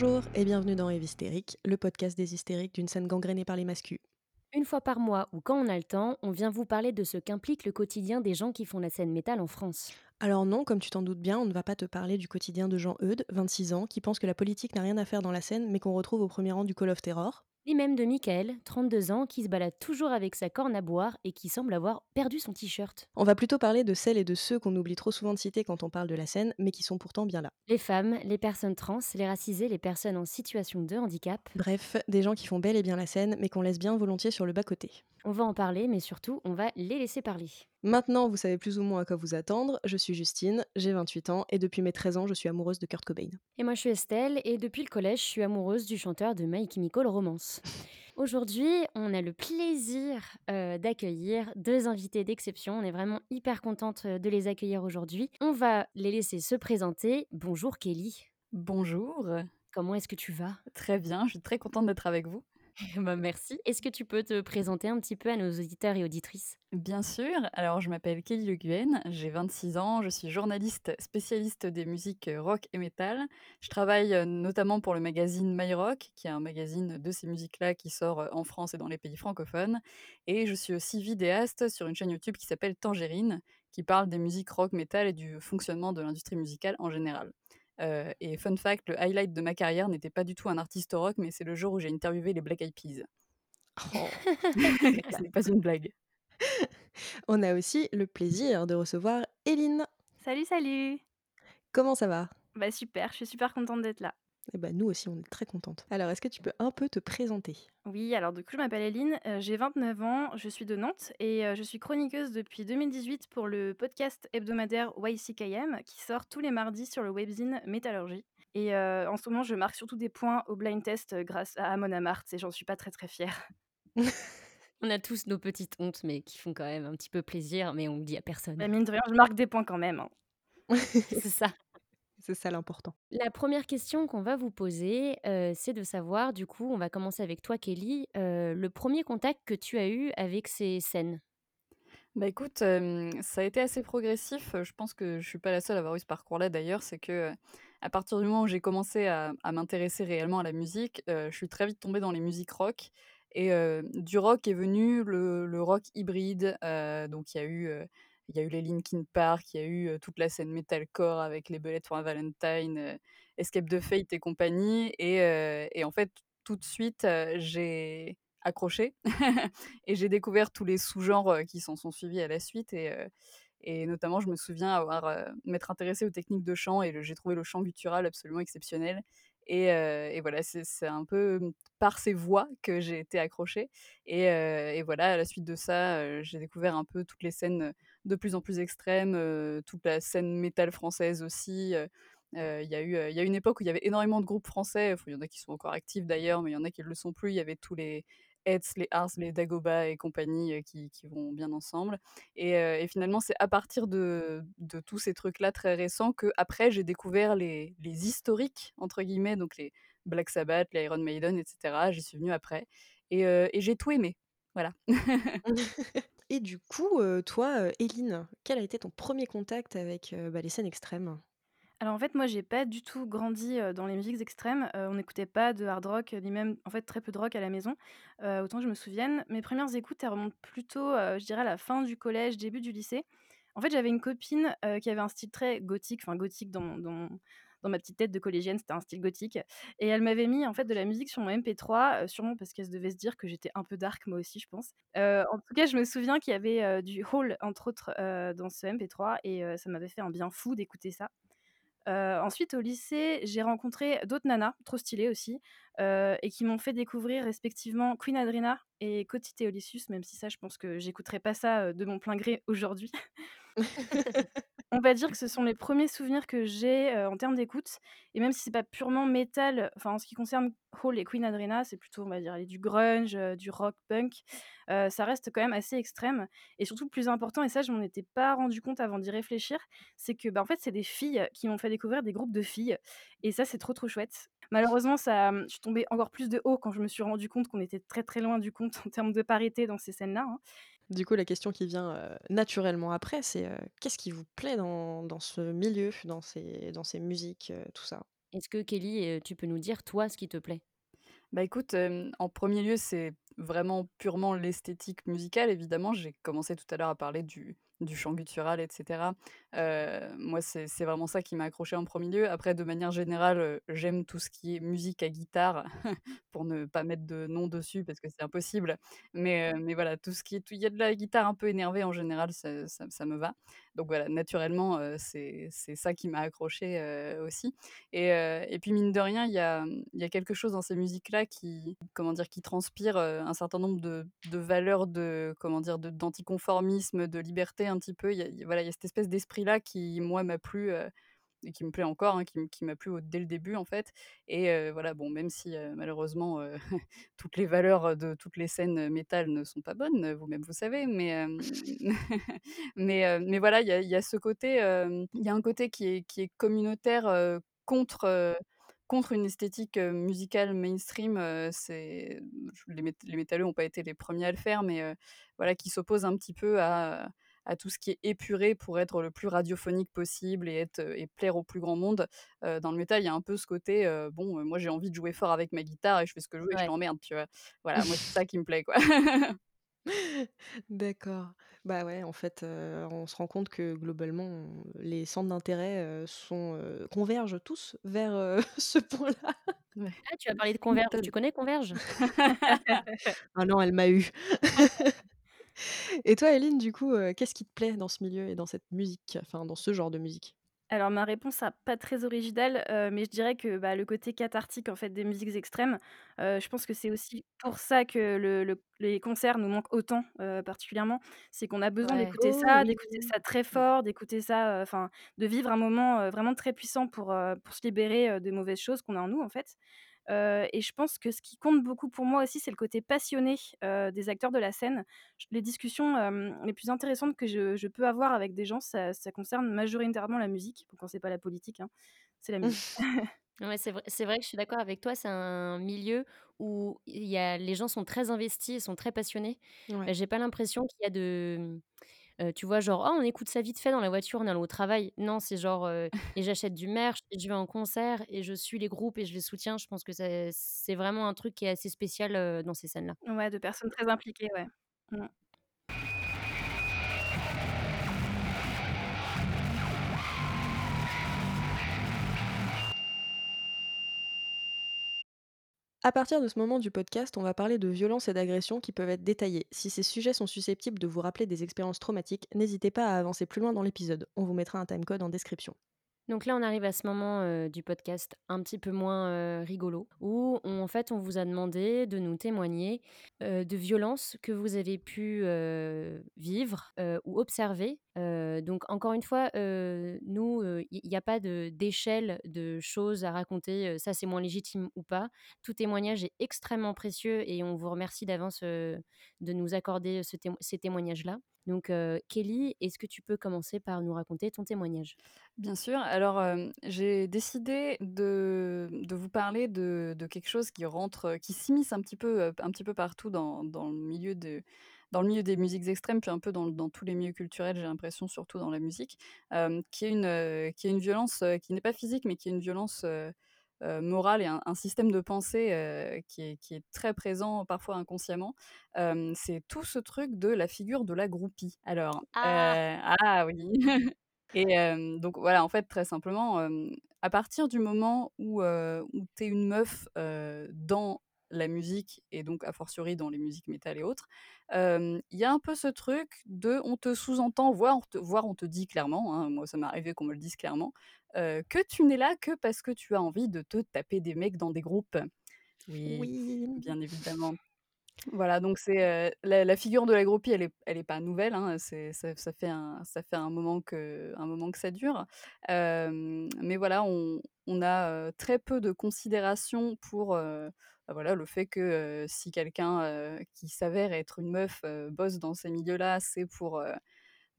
Bonjour et bienvenue dans Eve Hystérique, le podcast des hystériques d'une scène gangrénée par les mascus. Une fois par mois ou quand on a le temps, on vient vous parler de ce qu'implique le quotidien des gens qui font la scène métal en France. Alors non, comme tu t'en doutes bien, on ne va pas te parler du quotidien de Jean Eudes, 26 ans, qui pense que la politique n'a rien à faire dans la scène, mais qu'on retrouve au premier rang du Call of Terror. Ni même de Michael, 32 ans, qui se balade toujours avec sa corne à boire et qui semble avoir perdu son t-shirt. On va plutôt parler de celles et de ceux qu'on oublie trop souvent de citer quand on parle de la scène, mais qui sont pourtant bien là. Les femmes, les personnes trans, les racisées, les personnes en situation de handicap. Bref, des gens qui font bel et bien la scène, mais qu'on laisse bien volontiers sur le bas-côté. On va en parler, mais surtout, on va les laisser parler. Maintenant, vous savez plus ou moins à quoi vous attendre. Je suis Justine, j'ai 28 ans, et depuis mes 13 ans, je suis amoureuse de Kurt Cobain. Et moi, je suis Estelle, et depuis le collège, je suis amoureuse du chanteur de My Chemical Romance. Aujourd'hui, on a le plaisir euh, d'accueillir deux invités d'exception. On est vraiment hyper contente euh, de les accueillir aujourd'hui. On va les laisser se présenter. Bonjour Kelly. Bonjour, Comment est-ce que tu vas? Très bien, je suis très contente d'être avec vous. Bah, Merci. Est-ce que tu peux te présenter un petit peu à nos auditeurs et auditrices? Bien sûr, alors je m'appelle Kelly Le Guen, j'ai 26 ans, je suis journaliste spécialiste des musiques euh, rock et metal. Je travaille euh, notamment pour le magazine My Rock, qui est un magazine de ces musiques-là qui sort euh, en France et dans les pays francophones. Et je suis aussi vidéaste sur une chaîne YouTube qui s'appelle Tangerine, qui parle des musiques rock, metal et du fonctionnement de l'industrie musicale en général. Euh, et fun fact, le highlight de ma carrière n'était pas du tout un artiste rock, mais c'est le jour où j'ai interviewé les Black Eyed Peas. Ce n'est pas une blague. On a aussi le plaisir de recevoir Eline. Salut, salut Comment ça va? Bah super, je suis super contente d'être là. Eh ben, nous aussi, on est très contentes. Alors, est-ce que tu peux un peu te présenter? Oui, alors du coup, je m'appelle Eline, euh, j'ai 29 ans, je suis de Nantes et euh, je suis chroniqueuse depuis 2018 pour le podcast hebdomadaire YCKM qui sort tous les mardis sur le webzine Métallurgie. Et euh, en ce moment, je marque surtout des points au blind test euh, grâce à Amon Amart et j'en suis pas très très fière. On a tous nos petites hontes, mais qui font quand même un petit peu plaisir, mais on le dit à personne. Mais mine de rien, je marque des points quand même. hein. c'est ça. C'est ça l'important. La première question qu'on va vous poser, euh, c'est de savoir, du coup, on va commencer avec toi, Kelly, euh, le premier contact que tu as eu avec ces scènes? Bah écoute, euh, ça a été assez progressif. Je pense que je suis pas la seule à avoir eu ce parcours-là d'ailleurs. C'est que euh, à partir du moment où j'ai commencé à, à m'intéresser réellement à la musique, euh, je suis très vite tombée dans les musiques rock. Et euh, du rock est venu le, le rock hybride. euh, donc il y a eu, euh, il y a eu les Linkin Park, il y a eu toute la scène metalcore avec les Bullets for Valentine, Escape the Fate et compagnie. Et, en fait, tout de suite, j'ai accroché et j'ai découvert tous les sous-genres qui s'en sont suivis à la suite. Et, notamment, je me souviens avoir m'être intéressée aux techniques de chant et j'ai trouvé le chant guttural absolument exceptionnel. Et, voilà, c'est un peu par ces voix que j'ai été accrochée. Et, voilà, à la suite de ça, j'ai découvert un peu toutes les scènes de plus en plus extrêmes, toute la scène métal française aussi. Il y, a eu, y a une époque où il y avait énormément de groupes français. Il y en a qui sont encore actifs d'ailleurs, mais il y en a qui ne le sont plus. Il y avait tous les Hetz, les Ars, les Dagoba et compagnie qui, qui vont bien ensemble. Et, et finalement, c'est à partir de, de tous ces trucs-là très récents que après j'ai découvert les, les historiques, entre guillemets, donc les Black Sabbath, les Iron Maiden, etc. J'y suis venue après. Et, et j'ai tout aimé. Voilà. Et du coup, toi, Eline, quel a été ton premier contact avec bah, les scènes extrêmes? Alors en fait, moi, j'ai pas du tout grandi dans les musiques extrêmes. On n'écoutait pas de hard rock, ni même en fait très peu de rock à la maison, autant que je me souvienne. Mes premières écoutes, elles remontent plutôt, je dirais, à la fin du collège, début du lycée. En fait, j'avais une copine qui avait un style très gothique, enfin gothique dans, dans, dans ma petite tête de collégienne, c'était un style gothique. Et elle m'avait mis en fait de la musique sur mon MP3, euh, sûrement parce qu'elle devait se dire que j'étais un peu dark moi aussi, je pense. En tout cas, je me souviens qu'il y avait du Hall, entre autres, dans ce MP3, et ça m'avait fait un bien fou d'écouter ça. Heu, ensuite au lycée, j'ai rencontré d'autres nanas, trop stylées aussi, heu et qui m'ont fait découvrir respectivement Queen Adrena et Coti Theodosius, même si ça, je pense que j'écouterai pas ça, heu, de mon plein gré aujourd'hui. On va dire que ce sont les premiers souvenirs que j'ai, heu, en termes d'écoute et même si c'est pas purement métal, enfin en ce qui concerne Hall et Queen Adrena, c'est plutôt, on va dire, du grunge, du rock punk, ça reste quand même assez extrême et surtout le plus important et ça je m'en étais pas rendu compte avant d'y réfléchir, c'est que, bah, en fait, c'est des filles qui m'ont fait découvrir des groupes de filles et ça, c'est trop, trop chouette. Malheureusement, ça, je suis tombée encore plus de haut quand je me suis rendu compte qu'on était très, très loin du compte en termes de parité dans ces scènes-là, hein. Du coup, la question qui vient euh, naturellement après, c'est euh, qu'est-ce qui vous plaît dans, dans ce milieu, dans ces, dans ces musiques, euh, tout ça? Est-ce que Kelly, tu peux nous dire, toi, ce qui te plaît? Bah, écoute, en 1er lieu, c'est vraiment purement l'esthétique musicale, évidemment. J'ai commencé tout à l'heure à parler du du chant guttural et cetera. Heu, moi, c'est vraiment ça qui m'a accroché en 1er lieu. Après, de manière générale, heu, j'aime tout ce qui est musique à guitare, pour ne pas mettre de nom dessus parce que c'est impossible. Mais, heu, mais voilà, tout ce qui est il y a de la guitare un peu énervée en général, ça ça me va. Donc voilà, naturellement, c'est ça qui m'a accroché heu, aussi. Et et puis mine de rien, il y a, mmh, il y a quelque chose dans ces musiques-là qui, comment dire? Qui transpire, un certain nombre de de valeurs de, comment dire? D'anticonformisme, de liberté un petit peu. Il y voilà, il y a cette espèce d'esprit-là qui, moi, m'a plu, et qui me plaît encore, hein, qui qui m'a plu dès le début, en fait. Et voilà, bon, même si, heu, malheureusement, heu, toutes les valeurs de toutes les scènes métal ne sont pas bonnes, vous-même vous savez, mais mais mais voilà, il y a ce côté, il y a un côté qui est qui est communautaire, contre, contre une esthétique, musicale mainstream, c'est les mét métalleux ont pas été les 1ers à le faire, mais voilà, qui s'oppose un petit peu à à tout ce qui est épuré pour être le plus radiophonique possible et être et plaire au plus grand monde. Dans le métal, il y a un peu ce côté, bon, moi j'ai envie de jouer fort avec ma guitare et je fais ce que je veux et je Ouais. t'emmerde, tu vois? Voilà, moi c'est ça qui me plaît, quoi. D'accord. Bah, ouais, en fait, on se rend compte que globalement, les centres d'intérêt, sont, convergent tous vers, ce point-là. Ouais, Ah, tu as parlé de Converge, tu connais Converge? Ah non, elle m'a eu. Et toi, Eline, du coup, heu, qu'est-ce qui te plaît dans ce milieu et dans cette musique, enfin, dans ce genre de musique? Alors ma réponse sera pas très originale, heu, mais je dirais que, bah, le côté cathartique, en fait, des musiques extrêmes, heu, je pense que c'est aussi pour ça que le le les concerts nous manquent autant, particulièrement. C'est qu'on a besoin Ouais. d'écouter Oh ça, oui! d'écouter ça très Mmh. fort, d'écouter ça, enfin, de vivre un moment, vraiment très puissant pour, se libérer, des mauvaises choses qu'on a en nous, en fait. Et je pense que ce qui compte beaucoup pour moi aussi, c'est le côté passionné, des acteurs de la scène. Les discussions, les plus intéressantes que je je peux avoir avec des gens, ça ça concerne majoritairement la musique. Bon, quand c'est pas la politique, hein, c'est la musique. Ouais, c'est vrai c'est vrai que je suis d'accord avec toi, c'est un milieu où y a les gens sont très investis et sont très passionnés. Ouais. J'ai pas l'impression qu'il y a de, heu, tu vois, genre: «Oh, on écoute ça vite fait dans la voiture en allant au travail». Non, c'est genre, heu et j'achète du merch et je vais en concert et je suis les groupes et je les soutiens. Je pense que c'est vraiment un truc qui est assez spécial, heu, dans ces scènes-là. Ouais, de personnes très impliquées, ouais. Mmh. À partir de ce moment du podcast, on va parler de violences et d'agressions qui peuvent être détaillées. Si ces sujets sont susceptibles de vous rappeler des expériences traumatiques, n'hésitez pas à avancer plus loin dans l'épisode. On vous mettra un timecode en description. Donc là, on arrive à ce moment, heu, du podcast un petit peu moins, heu, rigolo, où on en fait, on vous a demandé de nous témoigner, heu, de violences que vous avez pu, vivre, ou observer. Donc encore une fois, nous, il y a pas d'échelle de choses à raconter, ça c'est moins légitime ou pas. Tout témoignage est extrêmement précieux et on vous remercie d'avance, de nous accorder ce témo ces témoignages-là. Donc, Kelly, est-ce que tu peux commencer par nous raconter ton témoignage? Bien sûr. Alors, j'ai décidé de vous parler de quelque chose qui rentre, qui s'immisce un petit peu, un petit peu partout dans le milieu de dans le milieu des musiques extrêmes, puis un peu dans dans tous les milieux culturels, j'ai l'impression, surtout dans la musique. Qui est une, heu, qui est une violence, qui n'est pas physique, mais qui est une violence, morale et un un système de pensée, qui est qui est très présent, parfois inconsciemment. C'est tout ce truc de la figure de la groupie. Alors, heu Ah! ah oui! Et donc voilà, en fait, très simplement, à partir du moment où, où tu es une meuf, dans la musique et donc a fortiori dans les musiques métal et autres, il y a un peu ce truc de on te sous-entend, voire on te voire on te dit clairement, hein, moi ça m'est arrivé qu'on me le dise clairement, que tu n'es là que parce que tu as envie de te taper des mecs dans des groupes. Oui, Oui. bien évidemment. Voilà, donc c'est, heu, la figure de la groupie, elle est elle est pas nouvelle, hein, c'est ça fait un ça fait un moment que un moment que ça dure. Mais voilà, on on a, très peu de considération pour, heu, bah, voilà, le fait que, si quelqu'un, qui s'avère être une meuf, bosse dans ces milieux-là, c'est pour,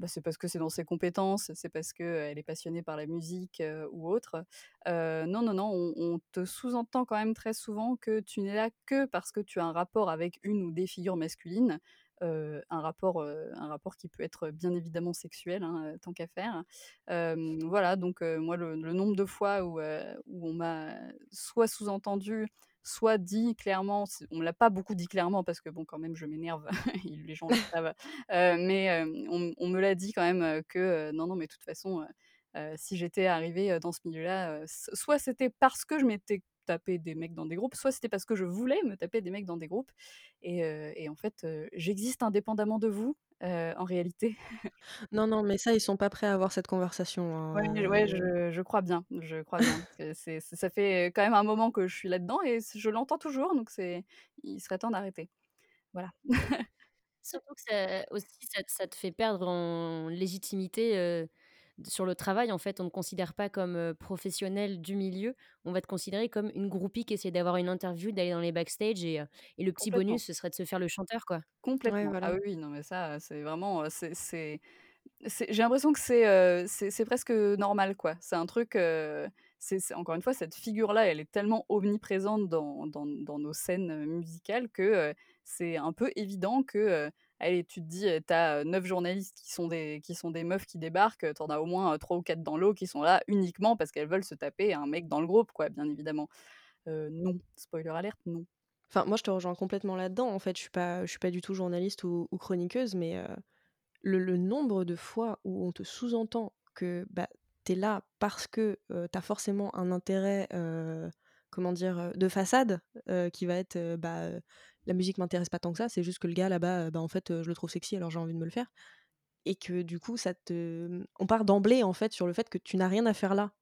bah, c'est parce que c'est dans ses compétences, c'est parce qu'elle est passionnée par la musique, ou autre. Non, non, non, on te sous-entend quand même très souvent que tu n'es là que parce que tu as un rapport avec une ou des figures masculines, un rapport, un rapport qui peut être bien évidemment sexuel, hein, tant qu'à faire. Voilà, donc moi le nombre de fois où on m'a soit sous-entendu, soit dit clairement, on me l'a pas beaucoup dit clairement parce que bon quand même je m'énerve les gens le savent, heu, mais on on me l'a dit quand même, que, non, non mais de toute façon, si j'étais arrivée, dans ce milieu-là, soit c'était parce que je m'étais tapé des mecs dans des groupes, soit c'était parce que je voulais me taper des mecs dans des groupes et en fait, j'existe indépendamment de vous, heu, en réalité. Non, non, mais ça, ils sont pas prêts à avoir cette conversation, Ouais, hein, ouais, heu je je crois bien, je crois bien. C'est c'est ça fait quand même un moment que je suis là-dedans et je l'entends toujours, donc c'est il serait temps d'arrêter. Voilà. Surtout que ça aussi, ça ça te fait perdre en légitimité, heu, sur le travail. En fait, on ne considère pas comme, heu, professionnel du milieu. On va te considérer comme une groupie qui essaie d'avoir une interview, d'aller dans les backstage et et le petit bonus, ce serait de se faire le chanteur, quoi. Complètement. Ah voilà. oui, oui, non mais ça, c'est vraiment, c'est c'est c'est j'ai l'impression que c'est, c'est c'est presque normal, quoi. C'est un truc, c'est c'est encore une fois, cette figure-là, elle est tellement omniprésente dans dans dans nos scènes, musicales que, c'est un peu évident que, allez, tu te dis, tu as, 9 journalistes qui sont des qui sont des meufs qui débarquent, tu en as au moins, 3 ou 4 dans l'eau qui sont là uniquement parce qu'elles veulent se taper un mec dans le groupe, quoi, bien évidemment. Non, spoiler alert, non. Enfin, moi, je te rejoins complètement là-dedans. En fait, je suis pas je suis pas du tout journaliste ou chroniqueuse, mais le nombre de fois où on te sous-entend que, bah, tu es là parce que, heu, tu as forcément un intérêt, comment dire? De façade, qui va être, bah, la musique m'intéresse pas tant que ça, c'est juste que le gars là-bas, heu, bah, en fait, heu, je le trouve sexy alors j'ai envie de me le faire. Et que du coup ça te on part d'emblée, en fait, sur le fait que tu n'as rien à faire là.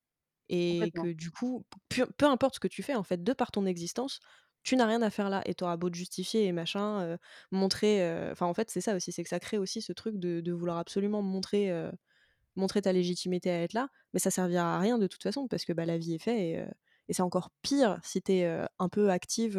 Et que du coup, peu peu importe ce que tu fais, en fait, de par ton existence, tu n'as rien à faire là. Et tu auras beau te justifier et machin, heu, montrer, enfin, en fait, c'est ça aussi, c'est que ça crée aussi ce truc de de vouloir absolument montrer, montrer ta légitimité à être là, mais ça servira à rien de toute façon parce que, bah, la vie est faite et et c'est encore pire si tu es, heu, un peu active,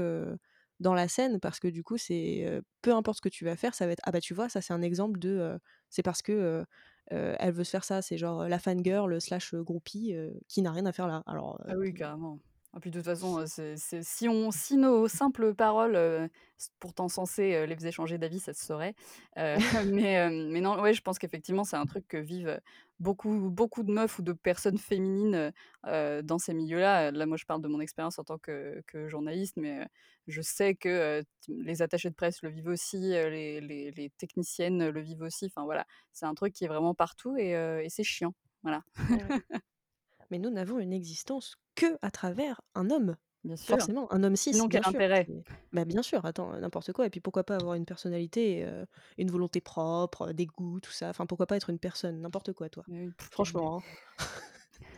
dans la scène parce que du coup, c'est, peu importe ce que tu vas faire, ça va être: «Ah bah, tu vois, ça, c'est un exemple de, c'est parce que, elle veut se faire ça». C'est genre, la fangirl slash, groupie, qui n'a rien à faire là. Alors, Ah oui, carrément. Et puis de toute façon, heu, c'est c'est si on si nos simples paroles, s pourtant censées, les faisaient changer d'avis, ça se saurait. Mais non, ouais, je pense qu'effectivement, c'est un truc que vivent, beaucoup beaucoup de meufs ou de personnes féminines, dans ces milieux-là. Là, moi, je parle de mon expérience en tant que que journaliste, mais je sais que, t les attachés de presse le vivent aussi, les les les techniciennes le vivent aussi. Enfin voilà, c'est un truc qui est vraiment partout et c'est chiant. Voilà. ouais. Mais nous n'avons une existence que à travers un homme. Bien sûr. Forcément, un homme cis, Sinon quel sûr. intérêt? Bah, bien sûr, attends, n'importe quoi et puis pourquoi pas avoir une personnalité, heu, une volonté propre, des goûts, tout ça. Enfin, pourquoi pas être une personne? N'importe quoi, toi. Oui. Franchement, hein.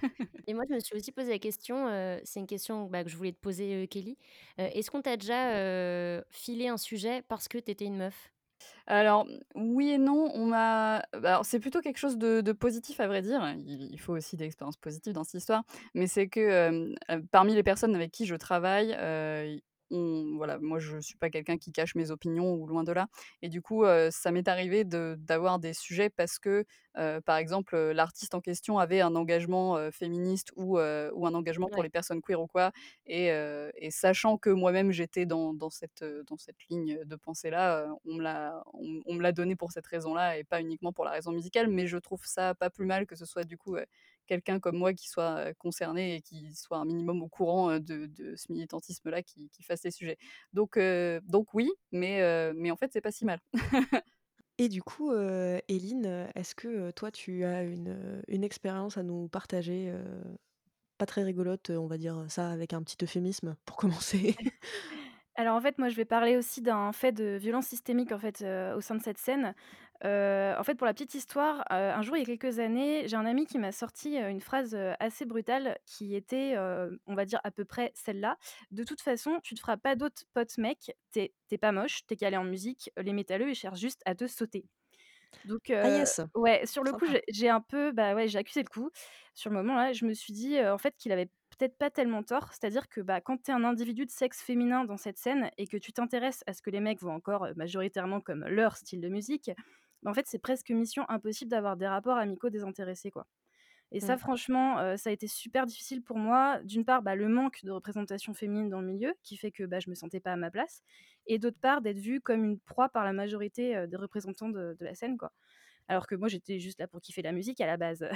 Et moi, je me suis aussi posé la question, heu, c'est une question, bah, que je voulais te poser, Kelly. Est-ce qu'on t'a déjà, filé un sujet parce que tu étais une meuf? Alors, oui et non, on m'a bah, c'est plutôt quelque chose de positif à vrai dire. Il il faut aussi des expériences positives dans cette histoire, mais c'est que, heu, parmi les personnes avec qui je travaille, heu, on voilà, moi je suis pas quelqu'un qui cache mes opinions ou loin de là et du coup, ça m'est arrivé de d'avoir des sujets parce que, par exemple, l'artiste en question avait un engagement, féministe ou, ou un engagement pour les personnes queer ou quoi et et sachant que moi-même j'étais dans dans cette, dans cette ligne de pensée-là, on me l'a on on me l'a donné pour cette raison-là et pas uniquement pour la raison musicale. Mais je trouve ça pas plus mal que ce soit du coup, quelqu'un comme moi qui soit, concerné et qui soit un minimum au courant, de de ce militantisme-là qui qui fasse ces sujets. Donc donc oui, mais mais en fait, c'est pas si mal. Et du coup, heu, Eline, est-ce que, toi, tu as une, une expérience à nous partager, pas très rigolote, on va dire ça avec un petit euphémisme pour commencer? Alors, en fait, moi, je vais parler aussi d'un fait de violence systémique, en fait, au sein de cette scène. En fait, pour la petite histoire, un jour, il y a quelques années, j'ai un ami qui m'a sorti, une phrase, assez brutale qui était, on va dire à peu près celle-là: «De toute façon, tu te feras pas d'autres potes mecs, tu es tu es pas moche, tu es calé en musique, les métalleux, ils cherchent juste à te sauter». Donc Ah yes! ouais, sur le coup, Sympa. j'ai j'ai un peu, bah, ouais, j'ai accusé le coup. Sur le moment là, je me suis dit, en fait, qu'il avait peut-être pas tellement tort. C'est-à-dire que, bah, quand tu es un individu de sexe féminin dans cette scène et que tu t'intéresses à ce que les mecs voient encore, majoritairement comme leur style de musique, bah, en fait, c'est presque mission impossible d'avoir des rapports amicaux désintéressés, quoi. Et ça, Mmh. franchement, ça a été super difficile pour moi. D'une part, bah, le manque de représentation féminine dans le milieu, qui fait que, bah, je me sentais pas à ma place et d'autre part, d'être vue comme une proie par la majorité, des représentants de de la scène, quoi. Alors que moi, j'étais juste là pour kiffer la musique à la base.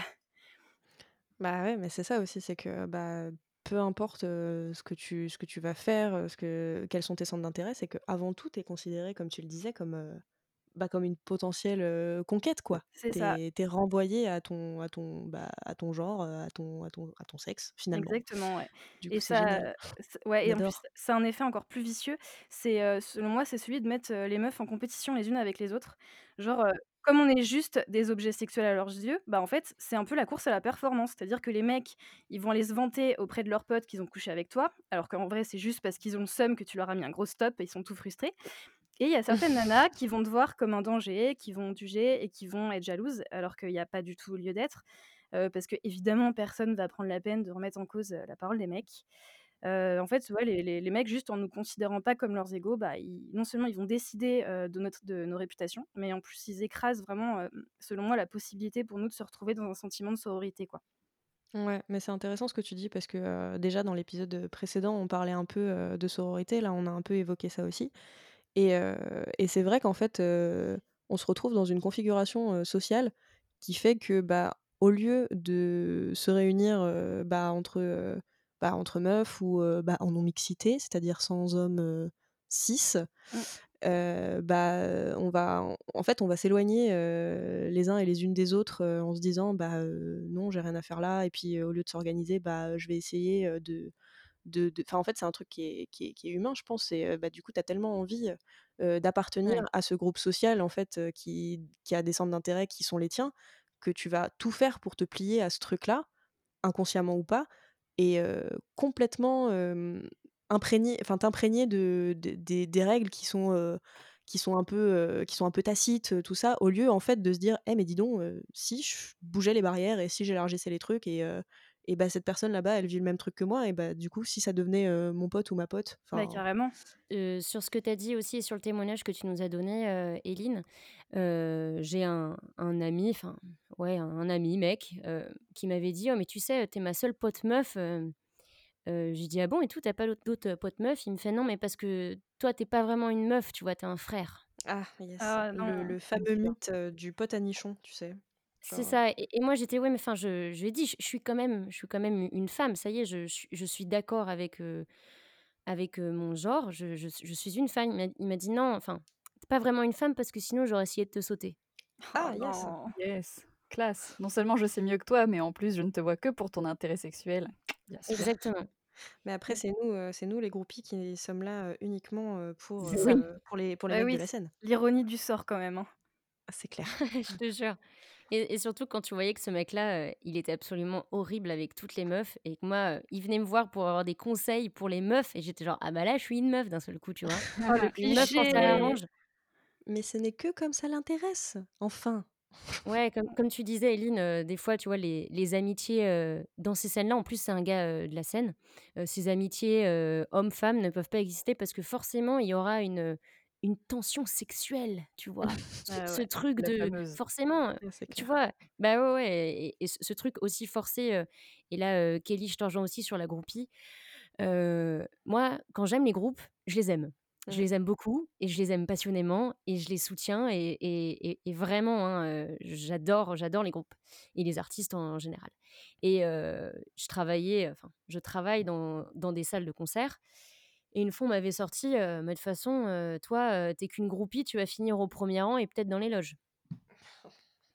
Bah, ouais, mais c'est ça aussi, c'est que, bah, peu importe, ce que tu ce que tu vas faire, ce que quels sont tes centres d'intérêt, c'est qu'avant tout, tu es considéré, comme tu le disais, comme, bah, comme une potentielle, conquête, quoi. C'est Tu ça, es tu es renvoyé à ton à ton, bah, à ton genre, à ton à ton à ton sexe, finalement. exactement, ouais Du et ça ouais et en plus, un effet encore plus vicieux. C'est, selon moi, c'est celui de mettre, les meufs en compétition les unes avec les autres. Genre, comme on est juste des objets sexuels à leurs yeux, bah, en fait, c'est un peu la course à la performance. C'est-à-dire que les mecs, ils vont aller se vanter auprès de leurs potes qu'ils ont couché avec toi, alors qu'en vrai, c'est juste parce qu'ils ont le seum que tu leur as mis un gros stop et ils sont tout frustrés et il y a certaines nanas qui vont te voir comme un danger, qui vont juger et qui vont être jalouses, alors qu'il y a pas du tout lieu d'être. Parce qu'évidemment, personne va prendre la peine de remettre en cause, la parole des mecs. En fait, ouais, les les les mecs, juste en nous considérant pas comme leurs égaux, bah, ils non seulement ils vont décider, de notre de nos réputations, mais en plus ils écrasent vraiment, selon moi, la possibilité pour nous de se retrouver dans un sentiment de sororité, quoi. Ouais, mais c'est intéressant ce que tu dis parce que, déjà dans l'épisode, précédent, on parlait un peu, de sororité. Là, on a un peu évoqué ça aussi et heu et c'est vrai qu'en fait, heu, on se retrouve dans une configuration, heu, sociale qui fait que, bah, au lieu de se réunir, bah, entre, bah, entre meufs ou, bah, en non-mixité, c'est-à-dire sans hommes, cis, Mmh. bah, on va en fait, on va s'éloigner, les uns et les unes des autres, en se disant: «Bah, non, j'ai rien à faire là» et puis, au lieu de s'organiser, bah, je vais essayer, de de de enfin, en fait, c'est un truc qui est qui est qui est humain, je pense. Heu, bah, du coup, tu as tellement envie, d'appartenir Ouais. à ce groupe social, en fait, qui qui a des centres d'intérêt qui sont les tiens, que tu vas tout faire pour te plier à ce truc-là, inconsciemment ou pas et complètement, imprégné enfin, t'imprégner de des règles qui sont, qui sont un peu, qui sont un peu tacites, tout ça, au lieu, en fait, de se dire: «Eh mais dis donc, si je bougeais les barrières et si j'élargissais les trucs et et bah, cette personne là-bas, elle vit le même truc que moi et bah, du coup, si ça devenait, mon pote ou ma pote, Bah, enfin» carrément. Sur ce que tu as dit aussi et sur le témoignage que tu nous as donné, Éline, heu, j'ai un un ami, enfin, ouais, un ami mec, qui m'avait dit: «Oh mais tu sais, tu es ma seule pote meuf», j'ai dit: «Ah bon? Et tout, tu as pas d'autres potes meufs?» il me fait: «Non mais parce que toi, tu es pas vraiment une meuf, tu vois? Tu es un frère». ah yes, Ah le le fameux mythe, du pote à nichon, tu sais? C'est ça et et moi j'étais: «Ouais mais enfin je» je lui ai dit: «Je je suis quand même je suis quand même une femme, ça y est, je je suis d'accord avec, avec, mon genre, je je je suis une femme». Il m'a il m'a dit: «Non, enfin, tu pas vraiment une femme parce que sinon j'aurais essayé de te sauter». Oh ah yes! non. Yes, classe. Non seulement je sais mieux que toi, mais en plus je ne te vois que pour ton intérêt sexuel. Exactement. Mais après, c'est nous, c'est nous les groupies qui sommes là, uniquement, pour. Oui, pour les pour les Bah, mecs de oui, la scène. l'ironie du sort quand même, hein. Ah, c'est clair. je te jure et et surtout quand tu voyais que ce mec-là, heu, il était absolument horrible avec toutes les meufs et que moi, heu, il venait me voir pour avoir des conseils pour les meufs et j'étais genre: «Ah bah là, je suis une meuf d'un seul coup», tu vois? Oh le Une meuf quand ça l'arrange Mais ce n'est que comme ça l'intéresse, enfin! Ouais, comme comme tu disais, Eline, heu, des fois, tu vois, les les amitiés, dans ces scènes-là, en plus, c'est un gars, de la scène, ces amitiés, hommes-femmes ne peuvent pas exister parce que forcément, il y aura une, une tension sexuelle, tu vois? Ce Ah truc de fameuse. forcément, tu vois? Bah, ouais, ouais et et ce truc aussi forcé, et là, heu, Kelly, je te rejoins aussi sur la groupie. Moi, quand j'aime les groupes, je les aime. Je Mmh. les aime beaucoup et je les aime passionnément et je les soutiens et et vraiment, hein, j'adore j'adore les groupes et les artistes en général et je travaillais, enfin, je travaille dans dans des salles de concert et une fois, on m'avait sorti, «Mais de toute façon, toi, heu, tu es qu'une groupie, tu vas finir au premier rang et peut-être dans les loges».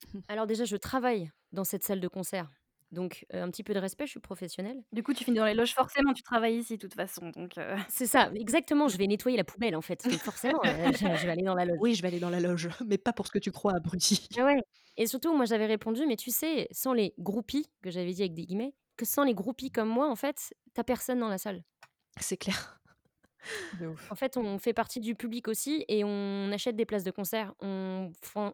Alors déjà, je travaille dans cette salle de concert, donc un petit peu de respect, je suis professionnelle Du coup, tu finis dans les loges forcément, tu travailles ici de toute façon donc C'est ça, exactement, je vais nettoyer la poubelle, en fait, donc forcément, je je vais aller dans la loge. Oui, je vais aller dans la loge, mais pas pour ce que tu crois, abruti. Ah ouais et surtout, moi, j'avais répondu: «Mais tu sais, sans les groupies», que j'avais dit avec des guillemets, que sans les groupies comme moi, en fait, tu as personne dans la salle. C'est clair. De ouf. En fait, on fait partie du public aussi et on achète des places de concert, on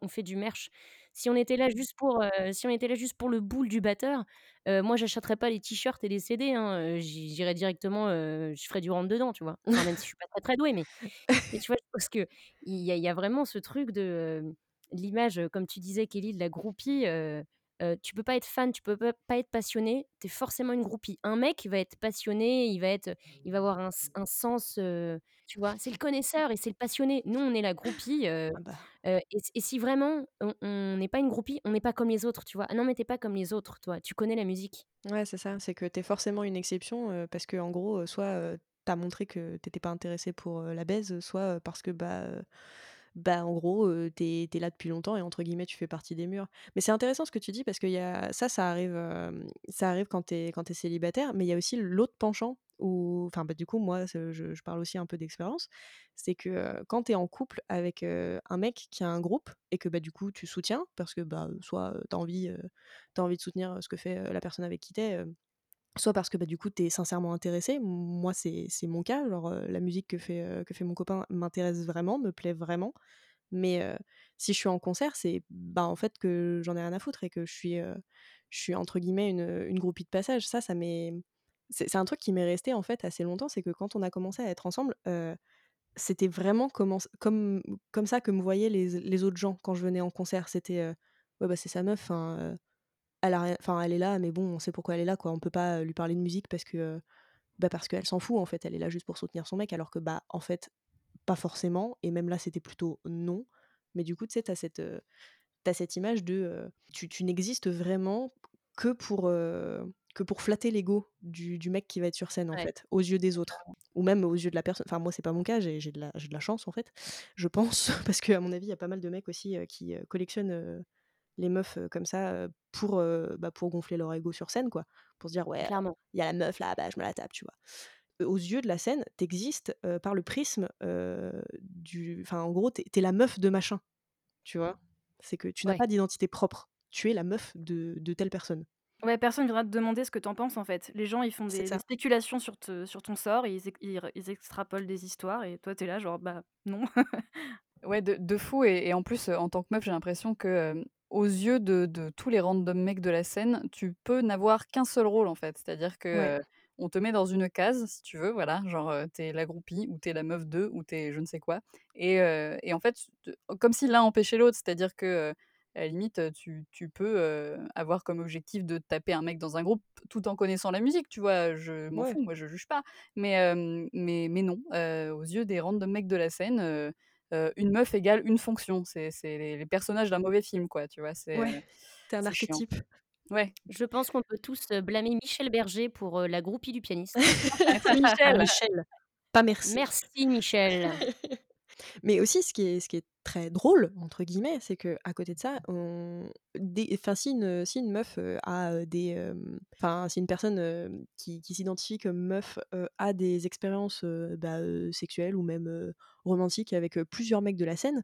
fait du merch. Si on était là juste pour, heu, si on était là juste pour le boule du batteur, heu, moi, j'achèterais pas les t-shirts et les CD, hein, j'i j'irais directement, je ferais du rentre dedans, tu vois? Enfin, même si je suis pas très, très douée, mais tu vois, je pense qu'il y a il y a vraiment ce truc de, l'image, comme tu disais Kelly, de la groupie, heu, tu peux pas être fan, tu peux pas être passionné, tu es forcément une groupie. Un mec va être passionné, il va être, il va avoir un un sens, tu vois? C'est le connaisseur et c'est le passionné. Nous, on est la groupie, Ah bah et si vraiment on n'est pas une groupie, on n'est pas comme les autres, tu vois? «Ah non, mais tu es pas comme les autres, toi, tu connais la musique». ouais, c'est ça, c'est que tu es forcément une exception, parce qu'en gros, heu, soit, tu as montré que tu étais pas intéressé pour, la baise, soit, parce que, bah, Bah, en gros, tu es là depuis longtemps et entre guillemets «tu fais partie des murs». Mais c'est intéressant ce que tu dis parce qu'il y a ça, ça arrive, ça arrive quand tu es quand es célibataire, mais il y a aussi l'autre penchant où bah, du coup, moi, je je parle aussi un peu d'expérience. C'est que, heu, quand tu es en couple avec, un mec qui a un groupe et que, bah, du coup, tu soutiens parce que, bah, soit, heu, tu as envie, envie de soutenir, ce que fait, la personne avec qui tu es, Soit parce que, bah, du coup, tu es sincèrement intéressé. Moi, c'est mon cas, genre, la musique que fait, que fait mon copain m'intéresse vraiment, me plaît vraiment. Mais, si je suis en concert, c'est, bah, en fait, que j'en ai rien à foutre et que je suis, je suis entre guillemets «une, une groupie de passage». Ça, ça m'est c'est un truc qui m'est resté, en fait, assez longtemps. C'est que quand on a commencé à être ensemble, c'était vraiment comment comme comme ça que me voyaient les les autres gens quand je venais en concert. C'était, «Ouais, bah, c'est sa meuf, enfin, elle a rien enfin, elle est là, mais bon, on sait pourquoi elle est là, quoi. On peut pas, heu, lui parler de musique parce que, heu, bah, parce qu'elle s'en fout, en fait. Elle est là juste pour soutenir son mec, alors que, bah, en fait, pas forcément et même là, c'était plutôt non. Mais du coup, tu sais, tu as cette, heu, tu cette image de, tu tu n'existes vraiment que pour, que flatter l'ego du du mec qui va être sur scène, en Ouais, fait, aux yeux des autres ou même aux yeux de la personne enfin, moi, c'est pas mon cas, j'ai de la j'ai de la chance, en fait, je pense, parce qu'à mon avis, il y a pas mal de mecs aussi, qui, collectionnent, les meufs, comme ça, pour, bah, pour gonfler leur ego sur scène, quoi. Pour se dire: «Ouais, clairement. il y a la meuf là, bah, je me la tape», tu vois? Aux yeux de la scène, tu existes, par le prisme, du enfin, en gros, tu es la meuf de machin, tu vois? C'est que tu n'as Ouais. pas d'identité propre. Tu es la meuf de de telle personne. Ouais, personne viendra te demander ce que tu en penses, en fait. Les gens, ils font des spéculations sur te sur ton sort, et ils ils extrapolent des histoires et toi, tu es là genre: «Bah, non». Ouais, de de fou et et en plus, en tant que meuf, j'ai l'impression que, aux yeux de de tous les random mecs de la scène, tu peux n'avoir qu'un seul rôle, en fait. C'est-à-dire Ouais, que, heu, on te met dans une case, si tu veux, voilà, genre, heu, tu la groupie ou t'es la meuf de ou t'es je ne sais quoi et heu et en fait, te comme si l'un empêchait l'autre. C'est-à-dire que, heu, à la limite, heu, tu tu peux, heu, avoir comme objectif de taper un mec dans un groupe tout en connaissant la musique, tu vois? Je m'en ouais, fous, moi, je juge pas. Mais hem, mais mais non, heu, aux yeux des random mecs de la scène, heu Une meuf égale une fonction. C'est les les personnages d'un mauvais film, quoi, tu vois? C'est, ouais. un chiant. archétype. Ouais. Je pense qu'on peut tous, blâmer Michel Berger pour, la groupie du pianiste. Merci Ah Michel. Michel, pas merci. Merci Michel. Mais aussi ce qui est ce qui est «très drôle» entre guillemets, c'est que à côté de ça, on des enfin si une, si une meuf, a, des, enfin si une personne, qui qui s'identifie comme meuf, a des expériences, bah, sexuelles ou même, romantiques avec, plusieurs mecs de la scène,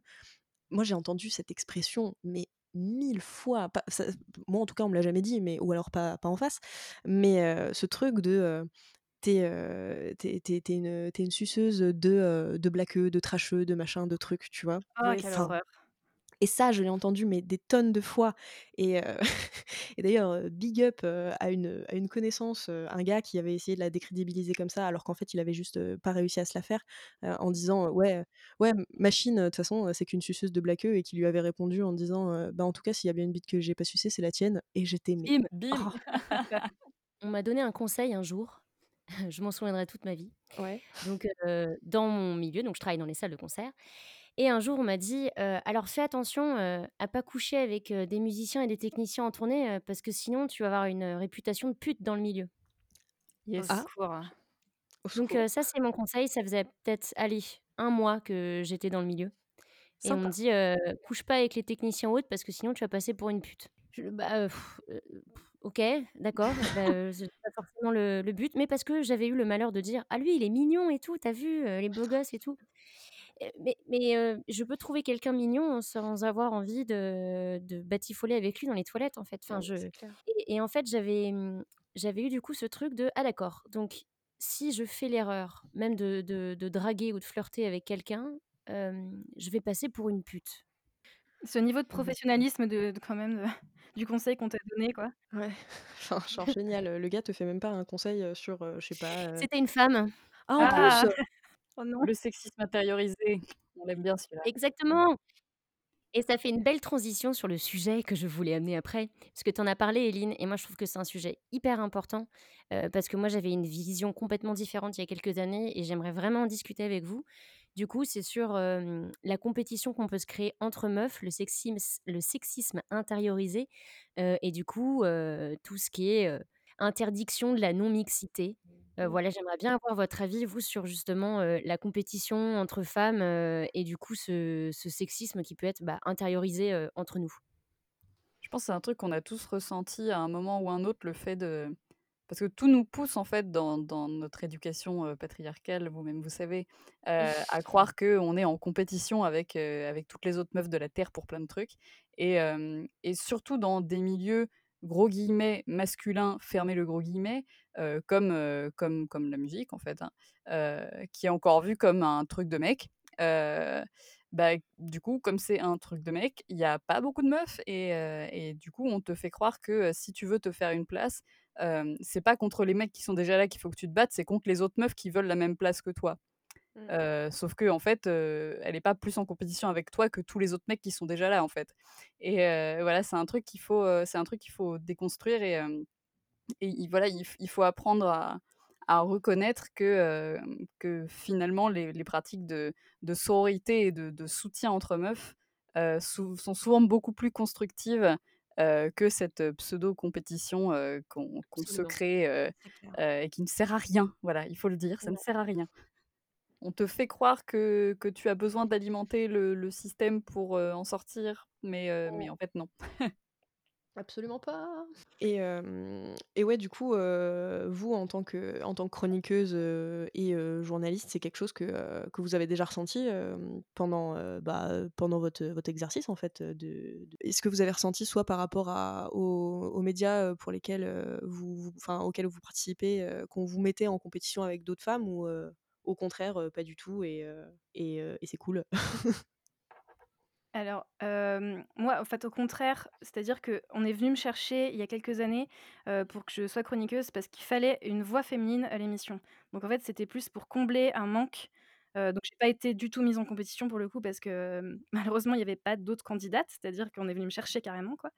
moi j'ai entendu cette expression mais 1000 fois, moi en tout cas on me l'a jamais dit mais ou alors pas pas en face, mais, ce truc de, T'es es une, t'es une suceuse, de, de blagueux, de trasheux, de machin, de trucs, tu vois? Oh, Oui, quelle horreur. et ça, je l'ai entendu, mais des tonnes de fois et et d'ailleurs, big up, à une, à une connaissance, un gars qui avait essayé de la décrédibiliser comme ça, alors qu'en fait, il avait juste, pas réussi à se la faire, en disant, «Ouais, ouais, machine, de toute façon, c'est qu'une suceuse de blagueux» et qui lui avait répondu en disant, «Bah, en tout cas, s'il y a bien une bite que j'ai pas sucée, c'est la tienne» et j'étais Bim, bim. oh! on m'a donné un conseil un jour, je m'en souviendrai toute ma vie. Ouais. Donc, heu, dans mon milieu, donc je travaille dans les salles de concert et un jour on m'a dit, heu: «Alors fais attention, heu, à pas coucher avec, heu, des musiciens et des techniciens en tournée, parce que sinon tu vas avoir une, réputation de pute dans le milieu». Au Yes. Ah, Donc, ça c'est mon conseil, ça faisait peut-être, allez, un mois que j'étais dans le milieu et on me dit, «Couche pas avec les techniciens ou autres parce que sinon tu vas passer pour une pute». Je bah, heu, OK, d'accord, bah, c'est pas forcément le le but, mais parce que j'avais eu le malheur de dire: «Ah lui il est mignon et tout, tu as vu, heu, les beaux gosses et tout». Heu, mais mais, heu, je peux trouver quelqu'un mignon sans avoir envie de de batifoler avec lui dans les toilettes, en fait. Enfin, je c'est clair. et et en fait, j'avais, mmh, j'avais eu du coup ce truc de: «Ah d'accord, donc si je fais l'erreur même de de de draguer ou de flirter avec quelqu'un, hem, je vais passer pour une pute». Ce niveau de Mmh professionnalisme de de quand même, de du conseil qu'on t'a donné, quoi. Ouais, enfin, genre génial, le gars te fait même pas un conseil, sur, je sais pas, C'était une femme. ah en plus! Ah! Oh non. Le sexisme intériorisé, on l'aime bien celui-là. Exactement Et ça fait une belle transition sur le sujet que je voulais amener après, parce que tu en as parlé Eline et moi je trouve que c'est un sujet hyper important, parce que moi j'avais une vision complètement différente il y a quelques années et j'aimerais vraiment en discuter avec vous. Du coup, c'est sur, la compétition qu'on peut se créer entre meufs, le sexims le sexisme intériorisé, et du coup, tout ce qui est, interdiction de la non-mixité. Mmh. voilà, j'aimerais bien avoir votre avis, vous, sur justement, la compétition entre femmes, et du coup ce ce sexisme qui peut être, bah, intériorisé, entre nous. Je pense que c'est un truc qu'on a tous ressenti à un moment ou un autre, le fait de parce que tout nous pousse en fait dans dans notre éducation, patriarcale, vous-même vous savez, à croire qu'on est en compétition avec, avec toutes les autres meufs de la terre pour plein de trucs et surtout dans des milieux, gros guillemets, «masculins», fermez le gros guillemets, heu, comme, comme comme la musique en fait, hein, qui est encore vu comme un truc de mec. Bah, du coup, comme c'est un truc de mec, il y a pas beaucoup de meufs et du coup, on te fait croire que, si tu veux te faire une place, c'est pas contre les mecs qui sont déjà là qu'il faut que tu te battes, c'est contre les autres meufs qui veulent la même place que toi. Mmh. Sauf qu'en fait, heu, elle est pas plus en compétition avec toi que tous les autres mecs qui sont déjà là, en fait et voilà, c'est un truc qu'il faut, c'est un truc qu'il faut déconstruire et voilà, il faut apprendre à à reconnaître que, que finalement les les pratiques de de sororité et de de soutien entre meufs, sou sont souvent beaucoup plus constructives, heu, que cette, heu, pseudo compétition, heu, qu'on se crée, et qui ne sert à rien. Voilà, il faut le dire, ça ne sert à rien. On te fait croire que que tu as besoin d'alimenter le le système pour, en sortir, mais mais en fait non. Absolument pas et hem et ouais, du coup, heu, vous, en tant que en tant que chroniqueuse, heu et journaliste, c'est quelque chose que, que vous avez déjà ressenti, pendant, bah, pendant votre, votre exercice, en fait, est-ce que vous avez ressenti soit par rapport à aux médias, pour lesquels, vous enfin, auxquels vous participez, qu'on vous mettait en compétition avec d'autres femmes ou, au contraire, pas du tout et et c'est cool? Alors, hem, moi, en fait, au contraire, c'est-à-dire qu'on est venu me chercher il y a quelques années, heu, pour que je sois chroniqueuse parce qu'il fallait une voix féminine à l'émission. Donc en fait, c'était plus pour combler un manque, heu, donc j'ai pas été du tout mise en compétition pour le coup parce que, hem, malheureusement, il y avait pas d'autres candidates, c'est-à-dire qu'on est venu me chercher carrément, quoi.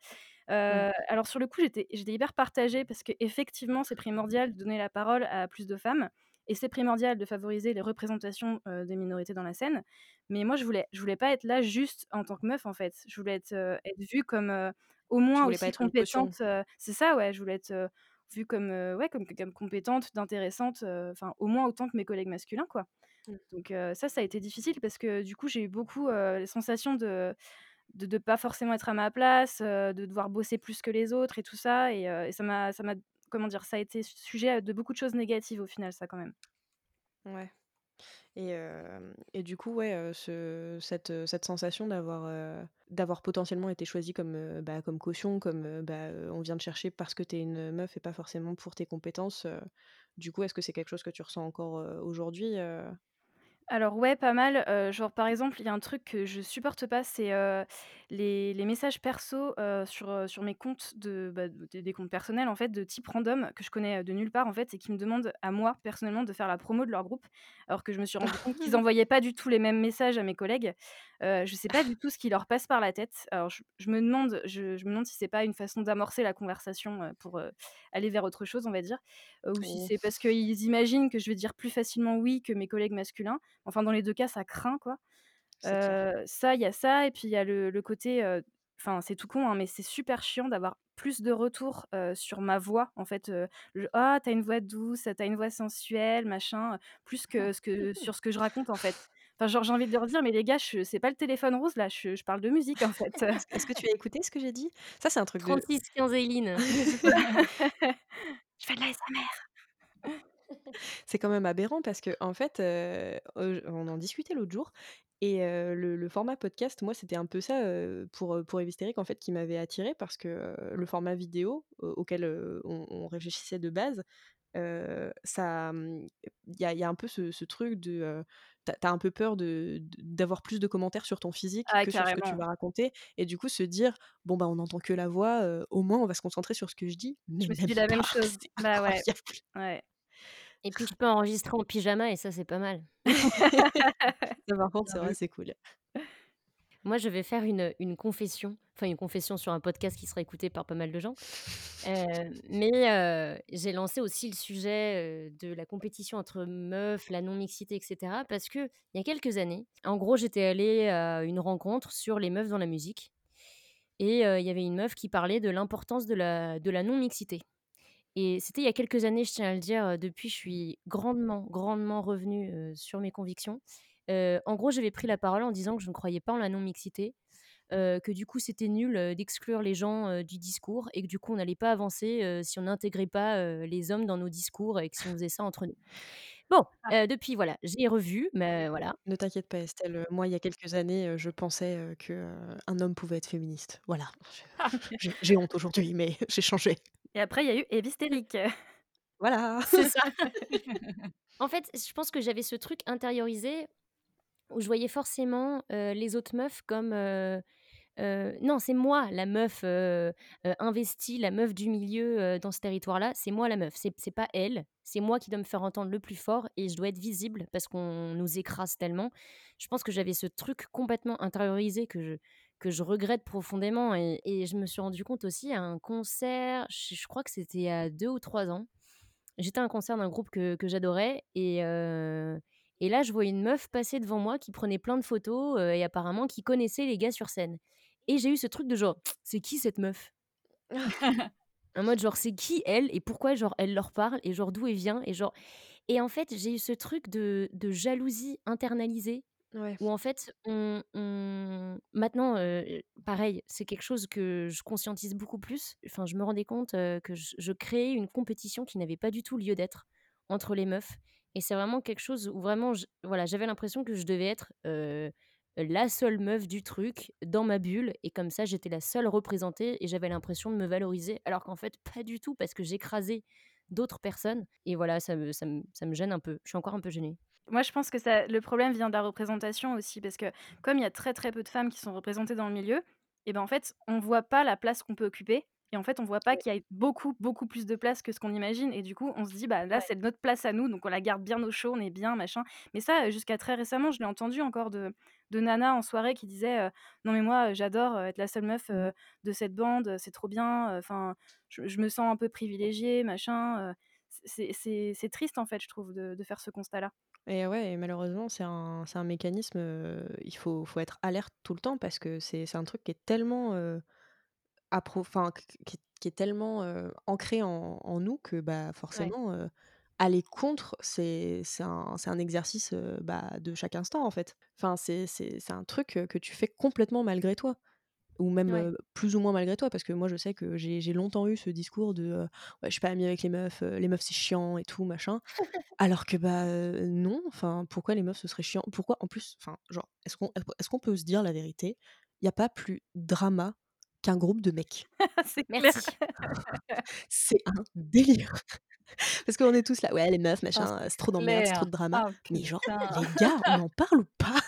Mmh. Heu, alors sur le coup, j'étais j'étais hyper partagée parce qu'effectivement, c'est primordial de donner la parole à plus de femmes et c'est primordial de favoriser les représentations, des minorités dans la scène. Mais moi, je voulais je voulais pas être là juste en tant que meuf, en fait. Je voulais être, vue comme, au moins aussi être compétente, c'est ça, ouais, je voulais être, vue comme, ouais, comme de compétente, d'intéressante, enfin, au moins autant que mes collègues masculins, quoi. Mmh. Donc ça, ça a été difficile parce que du coup, j'ai eu beaucoup, la sensation de de de pas forcément être à ma place, de devoir bosser plus que les autres et tout ça et heu et ça m'a comment dire? Ça a été sujet de beaucoup de choses négatives au final, ça, quand même. Ouais. Et hem et du coup, ouais, ce cette, heu, cette sensation d'avoir, d'avoir potentiellement été choisie comme, bah, comme caution, comme, bah, on vient te chercher parce que tu es une meuf et pas forcément pour tes compétences, du coup, est-ce que c'est quelque chose que tu ressens encore, aujourd'hui? Alors ouais, pas mal, genre, par exemple, il y a un truc que je supporte pas, c'est, les les messages perso, sur, sur mes comptes de, bah, de des des comptes personnels, en fait, de type random, que je connais, de nulle part, en fait et qui me demandent à moi, personnellement, de faire la promo de leur groupe. Alors que je me suis rendu compte qu'ils envoyaient pas du tout les mêmes messages à mes collègues. Je sais pas du tout ce qui leur passe par la tête. Alors je je me demande je je me demande si c'est pas une façon d'amorcer la conversation, pour, aller vers autre chose, on va dire, ou si c'est parce qu'ils imaginent que je vais dire plus facilement «oui» que mes collègues masculins. Enfin, dans les 2 cas, ça craint, quoi. ça, il y a ça et puis il y a le le côté, enfin, c'est tout con, hein, mais c'est super chiant d'avoir plus de retours, sur ma voix, en fait, «Ah, tu as une voix douce, tu as une voix sensuelle, machin», plus que ce que sur ce que je raconte, en fait. Enfin, genre, j'ai envie de leur dire: «Mais les gars, je c'est pas le téléphone rose, là, je je parle de musique, en fait». Est-ce que tu as écouté ce que j'ai dit? Ça, c'est un truc de 36-15 Éline. C'est ça. Je fais de l'ASMR. C'est quand même aberrant parce qu'en fait, heu, heu, on en discutait l'autre jour et heu, le le format podcast, moi, c'était un peu ça, pour, pour en fait, qui m'avait attirée parce que, le format vidéo au auquel, on on réfléchissait de base, ça, mmh, il y a il y a un peu ce ce truc de, heu, tu as un peu peur de d'avoir plus de commentaires sur ton physique Ah, que sur ce que tu vas raconter et du coup, se dire: «Bon, bah, on n'entend que la voix, au moins on va se concentrer sur ce que je dis». Je me suis dit la même chose. Bah, ouais. Ouais. Et puis je peux enregistrer en pyjama et ça, c'est pas mal. Ça, par contre, c'est vrai, c'est cool. Moi, je vais faire une, une confession, enfin une confession sur un podcast qui sera écouté par pas mal de gens. Heu, mais heu, j'ai lancé aussi le sujet, heu, de la compétition entre meufs, la non-mixité et cetera parce qu'il y a quelques années, en gros, j'étais allée à une rencontre sur les meufs dans la musique et il y avait une meuf qui parlait de l'importance de la de la non-mixité et c'était il y a quelques années, je tiens à le dire, depuis je suis grandement, grandement revenue, sur mes convictions. En gros, j'avais pris la parole en disant que je ne croyais pas en la non-mixité, que du coup c'était nul, d'exclure les gens, du discours et que du coup on n'allait pas avancer, si on n'intégrait pas, les hommes dans nos discours et que si on faisait ça entre nous. Bon, heu, depuis voilà, j'ai revu, mais voilà. Ne t'inquiète pas Estelle, moi il y a quelques années, je pensais, heu, que, un homme pouvait être féministe. Voilà, j'ai j'ai honte aujourd'hui, mais j'ai changé. Et après, il y a eu Évistérique. Voilà! C'est ça. En fait, je pense que j'avais ce truc intériorisé où je voyais forcément, les autres meufs comme, non, c'est moi la meuf, investie, la meuf du milieu, dans ce territoire-là. C'est moi la meuf, c'est pas elle. C'est moi qui dois me faire entendre le plus fort et je dois être visible parce qu'on nous écrase tellement. Je pense que j'avais ce truc complètement intériorisé que je que je regrette profondément et je me suis rendu compte aussi à un concert, je je crois que c'était a 2 ou 3 ans. J'étais à un concert d'un groupe que que j'adorais et et là, je vois une meuf passer devant moi qui prenait plein de photos, heu et apparemment qui connaissait les gars sur scène et j'ai eu ce truc de genre: «C'est qui cette meuf?» en mode genre: «C'est qui elle et pourquoi genre elle leur parle et genre d'où elle vient?» et genre et en fait, j'ai eu ce truc de de jalousie internalisée Ouais. où en fait on on maintenant, heu, pareil, c'est quelque chose que je conscientise beaucoup plus. Enfin, je me rendais compte, heu, que je je créais une compétition qui n'avait pas du tout lieu d'être entre les meufs et c'est vraiment quelque chose où vraiment voilà, j'avais l'impression que je devais être, la seule meuf du truc dans ma bulle et comme ça, j'étais la seule représentée et j'avais l'impression de me valoriser alors qu'en fait, pas du tout parce que j'écrasais d'autres personnes et voilà, ça me ça me ça me gêne un peu. Je suis encore un peu gênée. Moi, je pense que ça le problème vient de la représentation aussi parce que comme il y a très, très peu de femmes qui sont représentées dans le milieu et ben, en fait, on voit pas la place qu'on peut occuper et en fait, on voit pas qu'il y a beaucoup, beaucoup plus de place que ce qu'on imagine et du coup, on se dit: «Bah, là, Ouais. c'est notre place à nous, donc on la garde bien au chaud, on est bien, machin». Mais ça, jusqu'à très récemment, je l'ai entendu encore de de nanas en soirée qui disaient, heu: «Non mais moi, j'adore, être la seule meuf, de cette bande, c'est trop bien, enfin, je je me sens un peu privilégiée, machin», c'est triste, en fait, je trouve de de faire ce constat-là. Et ouais et malheureusement, c'est un un mécanisme, il faut faut être alerte tout le temps parce que c'est un truc qui est tellement, enfin, qui est qui est tellement, heu, ancré en en nous que, bah, Ouais. forcément, aller contre, c'est un un exercice, bah, de chaque instant, en fait. Enfin, c'est un truc, que tu fais complètement malgré toi ou même, Ouais. plus ou moins malgré toi parce que moi, je sais que j'ai longtemps eu ce discours de, «Ouais, je suis pas amie avec les meufs, les meufs, c'est chiant et tout, machin». Alors que, bah, non, enfin, pourquoi les meufs ce serait chiant? Pourquoi en plus, enfin, genre, est-ce qu'on qu'on peut se dire la vérité? Il y a pas plus drama qu'un groupe de mecs. C'est. Merci. C'est un délire. Parce qu'on est tous là: «Ouais, les meufs, Ah, machin, c'est trop d'emmerde, c'est trop de drama». Ah Mais genre, les gars, on en parle ou pas?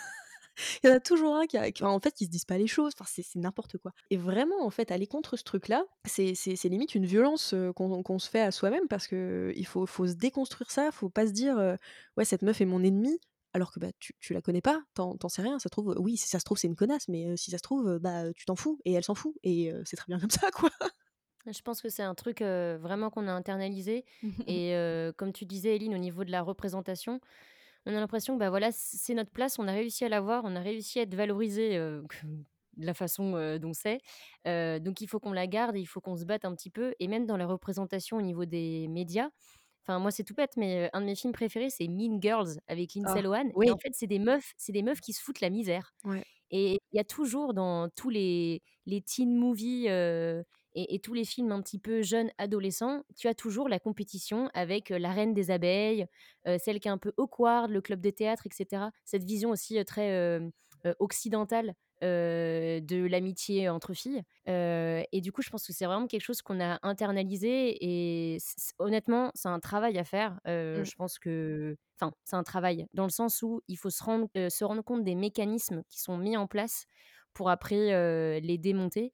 Il y en a toujours un qui a qui en fait, qui se disent pas les choses, enfin, c'est c'est n'importe quoi. Et vraiment, en fait, aller contre ce truc-là, c'est limite une violence, qu'on se fait à soi-même parce qu'il faut faut se déconstruire ça, faut pas se dire, «Ouais, cette meuf est mon ennemie», alors que, bah, tu tu la connais pas, tu en sais rien. Ça se trouve, oui, si ça se trouve, c'est une connasse, mais si ça se trouve, bah, tu t'en fous et elle s'en fout et c'est très bien comme ça, quoi. Je pense que c'est un truc, vraiment qu'on a internalisé et comme tu disais Eline, au niveau de la représentation, on a l'impression que, bah, voilà, c'est notre place, on a réussi à l'avoir, on a réussi à être valorisé de la façon, dont c'est. Donc il faut qu'on la garde et il faut qu'on se batte un petit peu et même dans la représentation au niveau des médias. Enfin, moi, c'est tout bête, mais un de mes films préférés, c'est Mean Girls avec Lindsay Ah, Lohan et en fait, c'est des meufs c'est des meufs qui se foutent la misère. ouais. Et il y a toujours dans tous les les teen movies, et et tous les films un petit peu jeunes adolescents, tu as toujours la compétition avec, la reine des abeilles, celle qui est un peu awkward, le club de théâtre et cetera. Cette vision aussi, très, occidentale, de l'amitié entre filles, et du coup, je pense que c'est vraiment quelque chose qu'on a internalisé et honnêtement, c'est un travail à faire. Mmh. je pense que enfin, c'est un travail dans le sens où il faut se rendre, se rendre compte des mécanismes qui sont mis en place pour après, les démonter.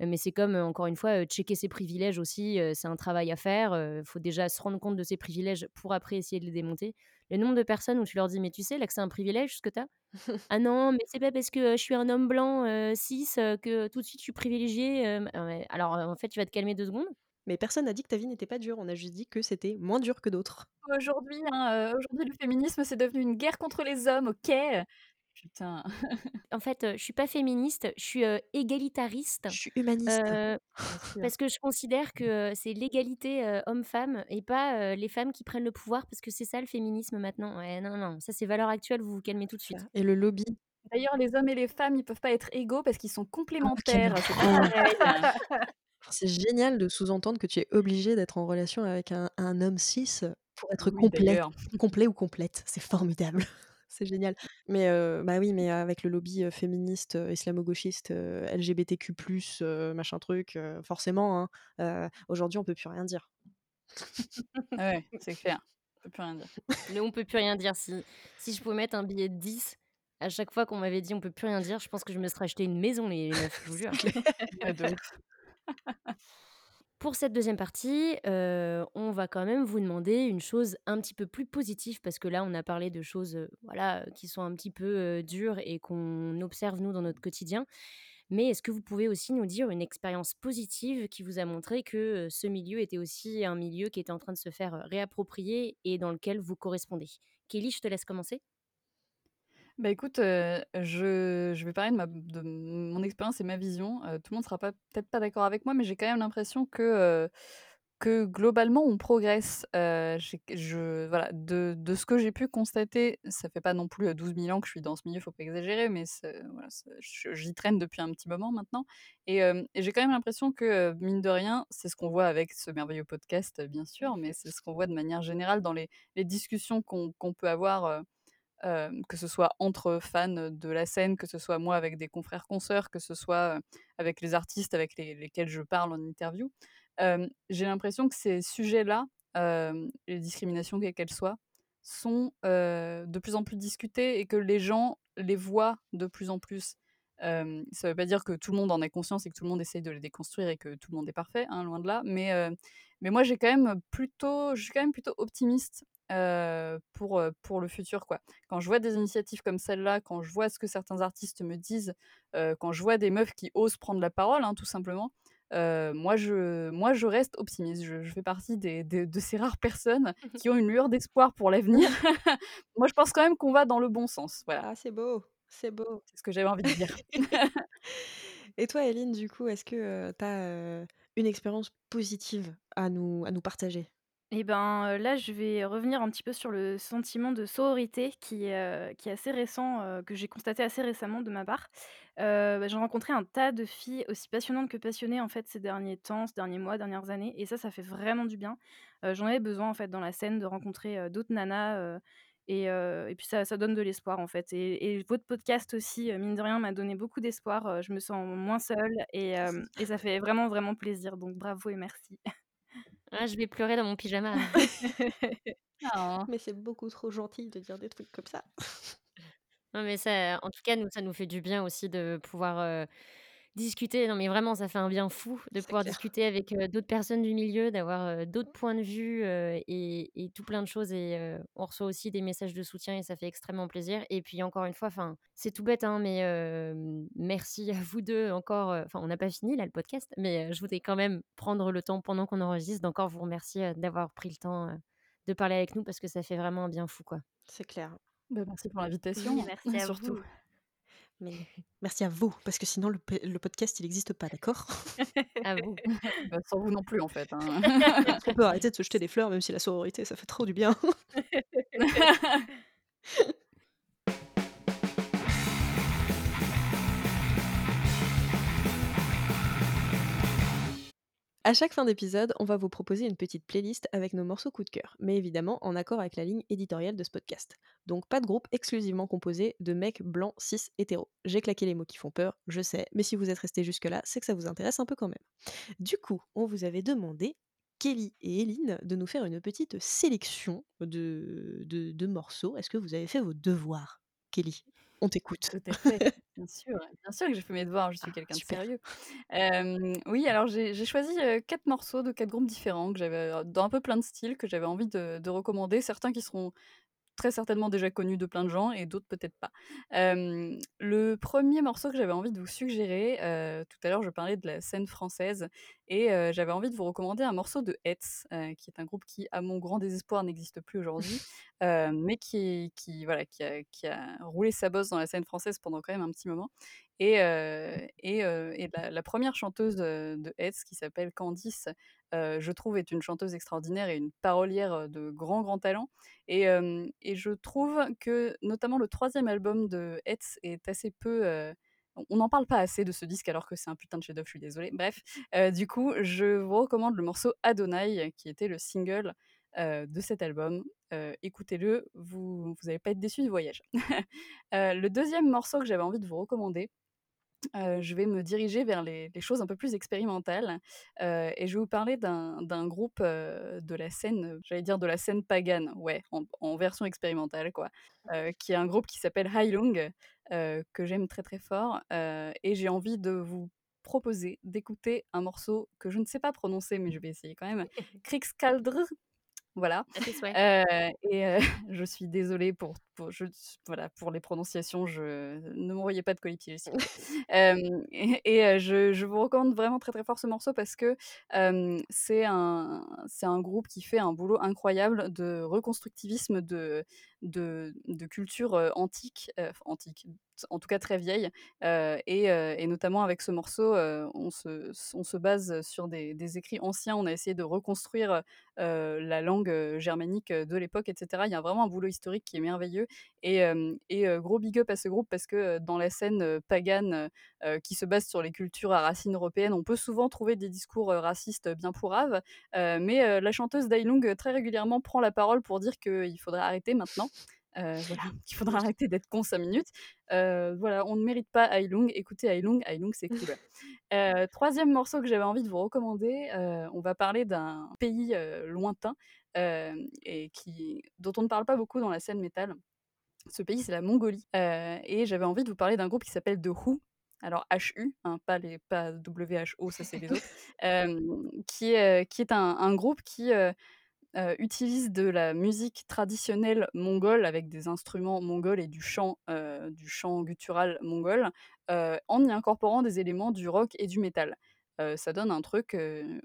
Mais c'est comme, encore une fois, checker ses privilèges aussi, c'est un travail à faire. Il faut déjà se rendre compte de ses privilèges pour après essayer de les démonter. Le nombre de personnes où tu leur dis: «Mais tu sais là que c'est un privilège ce que tu as?» «Ah non, mais c'est pas parce que, je suis un homme blanc, cis, que tout de suite je suis privilégié, hem». alors, en fait, tu vas te calmer 2 secondes? Mais personne n'a dit que ta vie n'était pas dure, on a juste dit que c'était moins dur que d'autres. Aujourd'hui, hein, aujourd'hui le féminisme c'est devenu une guerre contre les hommes, OK? Putain. En fait, je suis pas féministe, je suis, égalitariste, Je suis humaniste. heu, parce que je considère que, c'est l'égalité, homme-femme et pas, les femmes qui prennent le pouvoir parce que c'est ça le féminisme maintenant. Ouais, non, non, ça c'est valeurs actuelles, vous vous calmez tout de suite. Et le lobby. D'ailleurs, les hommes et les femmes, ils peuvent pas être égaux parce qu'ils sont Ah complémentaires, c'est pas horreur! pareil. C'est génial de sous-entendre que tu es obligé d'être en relation avec un un homme cis pour être Oui, complet, d'ailleurs. complet ou complète. C'est formidable, c'est génial. Mais bah, oui, mais avec le lobby, féministe, islamo-gauchiste, LGBTQ+, machin truc, forcément, hein, aujourd'hui on peut plus rien dire. Ouais, c'est clair, on peut plus rien dire. Le «on peut plus rien dire», si si je pouvais mettre un billet de 10 à chaque fois qu'on m'avait dit: «On peut plus rien dire», je pense que je me serais acheté une maison les meufs, je vous jure. Pour cette 2e partie, heu, on va quand même vous demander une chose un petit peu plus positive parce que là, on a parlé de choses, voilà, qui sont un petit peu, dures et qu'on observe nous dans notre quotidien. Mais est-ce que vous pouvez aussi nous dire une expérience positive qui vous a montré que, ce milieu était aussi un milieu qui était en train de se faire réapproprier et dans lequel vous correspondez? Kelly, je te laisse commencer. Bah, écoute, heu, je je vais parler de ma de mon expérience et ma vision. Tout le monde sera pas peut-être pas d'accord avec moi, mais j'ai quand même l'impression que, que globalement on progresse. Je voilà, de de ce que j'ai pu constater, ça fait pas non plus, 12 000 ans que je suis dans ce milieu, faut pas exagérer, mais j'y traîne depuis un petit moment maintenant et j'ai quand même l'impression que, mine de rien, c'est ce qu'on voit avec ce merveilleux podcast, bien sûr, mais c'est ce qu'on voit de manière générale dans les les discussions qu'on qu'on peut avoir, que ce soit entre fans de la scène, que ce soit moi avec des confrères consoeurs, que ce soit, avec les artistes avec les lesquels je parle en interview. J'ai l'impression que ces sujets-là, les discriminations quelles qu'elles soient, sont, de plus en plus discutés et que les gens les voient de plus en plus. Ça veut pas dire que tout le monde en ait conscience et que tout le monde essaye de les déconstruire et que tout le monde est parfait, hein, loin de là, mais moi j'ai quand même plutôt je suis quand même plutôt optimiste, heu, pour, heu, pour le futur, quoi. Quand je vois des initiatives comme celle-là, quand je vois ce que certains artistes me disent, heu, quand je vois des meufs qui osent prendre la parole, hein, tout simplement, moi je moi je reste optimiste. Je je fais partie des des de ces rares personnes qui ont une lueur d'espoir pour l'avenir. Moi je pense quand même qu'on va dans le bon sens, voilà. Ah c'est beau, c'est beau. C'est ce que j'avais envie de dire. Et toi, Eline, du coup, est-ce que, tu as, une expérience positive à nous à nous partager? Et ben, heu, là, je vais revenir un petit peu sur le sentiment de sororité qui, heu, qui est assez récent, heu, que j'ai constaté assez récemment de ma part. Heu, bah, j'ai rencontré un tas de filles aussi passionnantes que passionnées, en fait, ces derniers temps, ces derniers mois, dernières années et ça, ça fait vraiment du bien. Heu, j'en avais besoin, en fait, dans la scène, de rencontrer, heu, d'autres nanas, heu et heu et puis ça ça donne de l'espoir, en fait et et votre podcast aussi, heu, mine de rien, m'a donné beaucoup d'espoir, heu, je me sens moins seule et hem et ça fait vraiment, vraiment plaisir donc bravo et merci. Ah, je vais pleurer dans mon pyjama. Oh. Mais c'est beaucoup trop gentil de dire des trucs comme ça. Non, mais ça en tout cas, nous, ça nous fait du bien aussi de pouvoir, heu, discuter. Non, mais vraiment, ça fait un bien fou de pouvoir clair. discuter avec, d'autres personnes du milieu, d'avoir, d'autres points de vue, et et tout plein de choses et on reçoit aussi des messages de soutien et ça fait extrêmement plaisir et puis encore une fois, enfin, c'est tout bête, hein, mais merci à vous 2 encore, enfin, on n'a pas fini là, le podcast, mais je voudrais quand même prendre le temps pendant qu'on enregistre d'encore vous remercier, d'avoir pris le temps, de parler avec nous parce que ça fait vraiment un bien fou, quoi. C'est clair. Bah, merci pour Oui, l'invitation, merci à surtout. vous. Mais merci à vous, parce que sinon le podcast, il existe pas, d'accord? À vous. Bah, sans vous non plus, en fait, hein. Qu'on peut arrêter de se jeter des fleurs, même si la sororité, ça fait trop du bien? À chaque fin d'épisode, on va vous proposer une petite playlist avec nos morceaux coup de cœur, mais évidemment en accord avec la ligne éditoriale de ce podcast. Donc pas de groupe exclusivement composé de mecs blancs, cis, hétéros. J'ai claqué les mots qui font peur, je sais, mais si vous êtes restés jusque-là, c'est que ça vous intéresse un peu quand même. Du coup, on vous avait demandé, Kelly et Eline, de nous faire une petite sélection de morceaux. Est-ce que vous avez fait vos devoirs? Kelly? On t'écoute. Tout à fait, bien sûr, bien sûr que j'ai fait mes devoirs, je Ah suis quelqu'un de super. sérieux. Oui, alors j'ai j'ai choisi, 4 morceaux de 4 groupes différents que j'avais, dans un peu plein de styles que j'avais envie de de recommander. Certains qui seront très certainement déjà connus de plein de gens et d'autres peut-être pas. Le 1er morceau que j'avais envie de vous suggérer, tout à l'heure je parlais de la scène française et j'avais envie de vous recommander un morceau de Hetz, qui est un groupe qui, à mon grand désespoir, n'existe plus aujourd'hui, mais qui qui voilà, qui a qui a roulé sa bosse dans la scène française pendant quand même un petit moment et et et la la 1re chanteuse, heu, de Hetz qui s'appelle Candice, heu, je trouve est une chanteuse extraordinaire et une parolière, heu, de grand, grand talent et et je trouve que, notamment le 3e album de Hetz est assez peu, heu on n'en parle pas assez de ce disque alors que c'est un putain de chef-d'œuvre, je suis désolée. Bref, du coup, je vous recommande le morceau Adonai qui était le single, de cet album. Écoutez-le, vous vous allez pas être déçus du voyage. Le 2e morceau que j'avais envie de vous recommander, je vais me diriger vers les les choses un peu plus expérimentales, et je vais vous parler d'un groupe, de la scène, j'allais dire de la scène pagane, ouais, en en version expérimentale quoi, qui est un groupe qui s'appelle Heilung, que j'aime très, très fort, et j'ai envie de vous proposer d'écouter un morceau que je ne sais pas prononcer, mais je vais essayer quand même. Krigskaldr, voilà, souhaits. heu et heu, je suis désolée pour pour je voilà, pour les prononciations, je ne m'envoyez pas de plaît. Hem et je je vous recommande vraiment très, très fort ce morceau parce que, c'est un c'est un groupe qui fait un boulot incroyable de reconstructivisme de de de culture, antique, en tout cas très vieille, et notamment avec ce morceau, on se base sur des écrits anciens. On a essayé de reconstruire, la langue, germanique, de l'époque et cetera. Il y a vraiment un boulot historique qui est merveilleux et et gros big up à ce groupe parce que, dans la scène, pagane, qui se base sur les cultures à racines européennes, on peut souvent trouver des discours, racistes bien pourraves, mais la chanteuse d'Heilung, très régulièrement, prend la parole pour dire qu'il faudrait arrêter maintenant, heu, voilà, qu'il faudrait Oui. arrêter d'être con 5 minutes. Heu, voilà, on ne mérite pas Heilung, écoutez Heilung, Heilung c'est cool. Heu, 3e morceau que j'avais envie de vous recommander, on va parler d'un pays, lointain, et qui dont on ne parle pas beaucoup dans la scène métal. Ce pays, c'est la Mongolie, et j'avais envie de vous parler d'un groupe qui s'appelle The Who, alors H-U, hein, pas les pas W-H-O, ça c'est les autres, qui est, qui est un un groupe qui, heu, utilise de la musique traditionnelle mongole avec des instruments mongols et du chant, heu, du chant guttural mongol, heu, en y incorporant des éléments du rock et du métal. Ça donne un truc,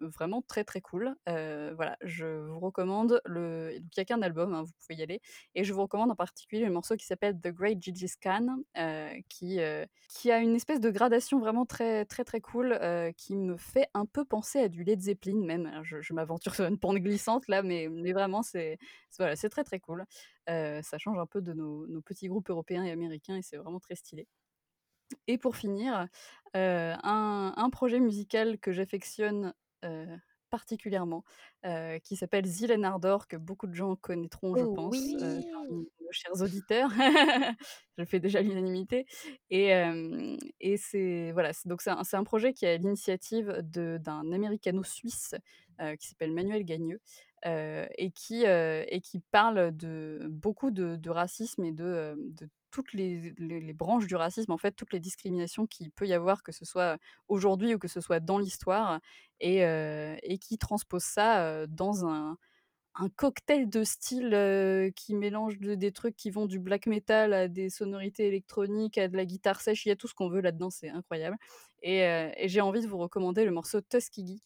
vraiment très, très cool. Voilà, je vous recommande le il y a qu'un album, hein, vous pouvez y aller et je vous recommande en particulier le morceau qui s'appelle The Great Khan, heu, qui, qui a une espèce de gradation vraiment très, très, très cool, qui me fait un peu penser à du Led Zeppelin même. Je m'aventure sur une pente glissante là, mais mais vraiment c'est voilà, très, très cool. Ça change un peu de nos petits groupes européens et américains et c'est vraiment très stylé. Et pour finir, un un projet musical que j'affectionne, particulièrement, qui s'appelle Zielen Ardor, que beaucoup de gens connaîtront, je Oh pense, oui! parmi nos chers auditeurs. Je fais déjà l'unanimité et c'est voilà, c'est donc c'est un projet qui est à l'initiative d'un américano-suisse, qui s'appelle Manuel Gagneux, et qui, et qui parle de beaucoup de de racisme et de toutes les branches du racisme, en fait, toutes les discriminations qu'il peut y avoir, que ce soit aujourd'hui ou que ce soit dans l'histoire et et qui transpose ça, dans un un cocktail de styles, qui mélange de des trucs qui vont du black metal à des sonorités électroniques, à de la guitare sèche. Il y a tout ce qu'on veut là-dedans, c'est incroyable et j'ai envie de vous recommander le morceau Tuskegee,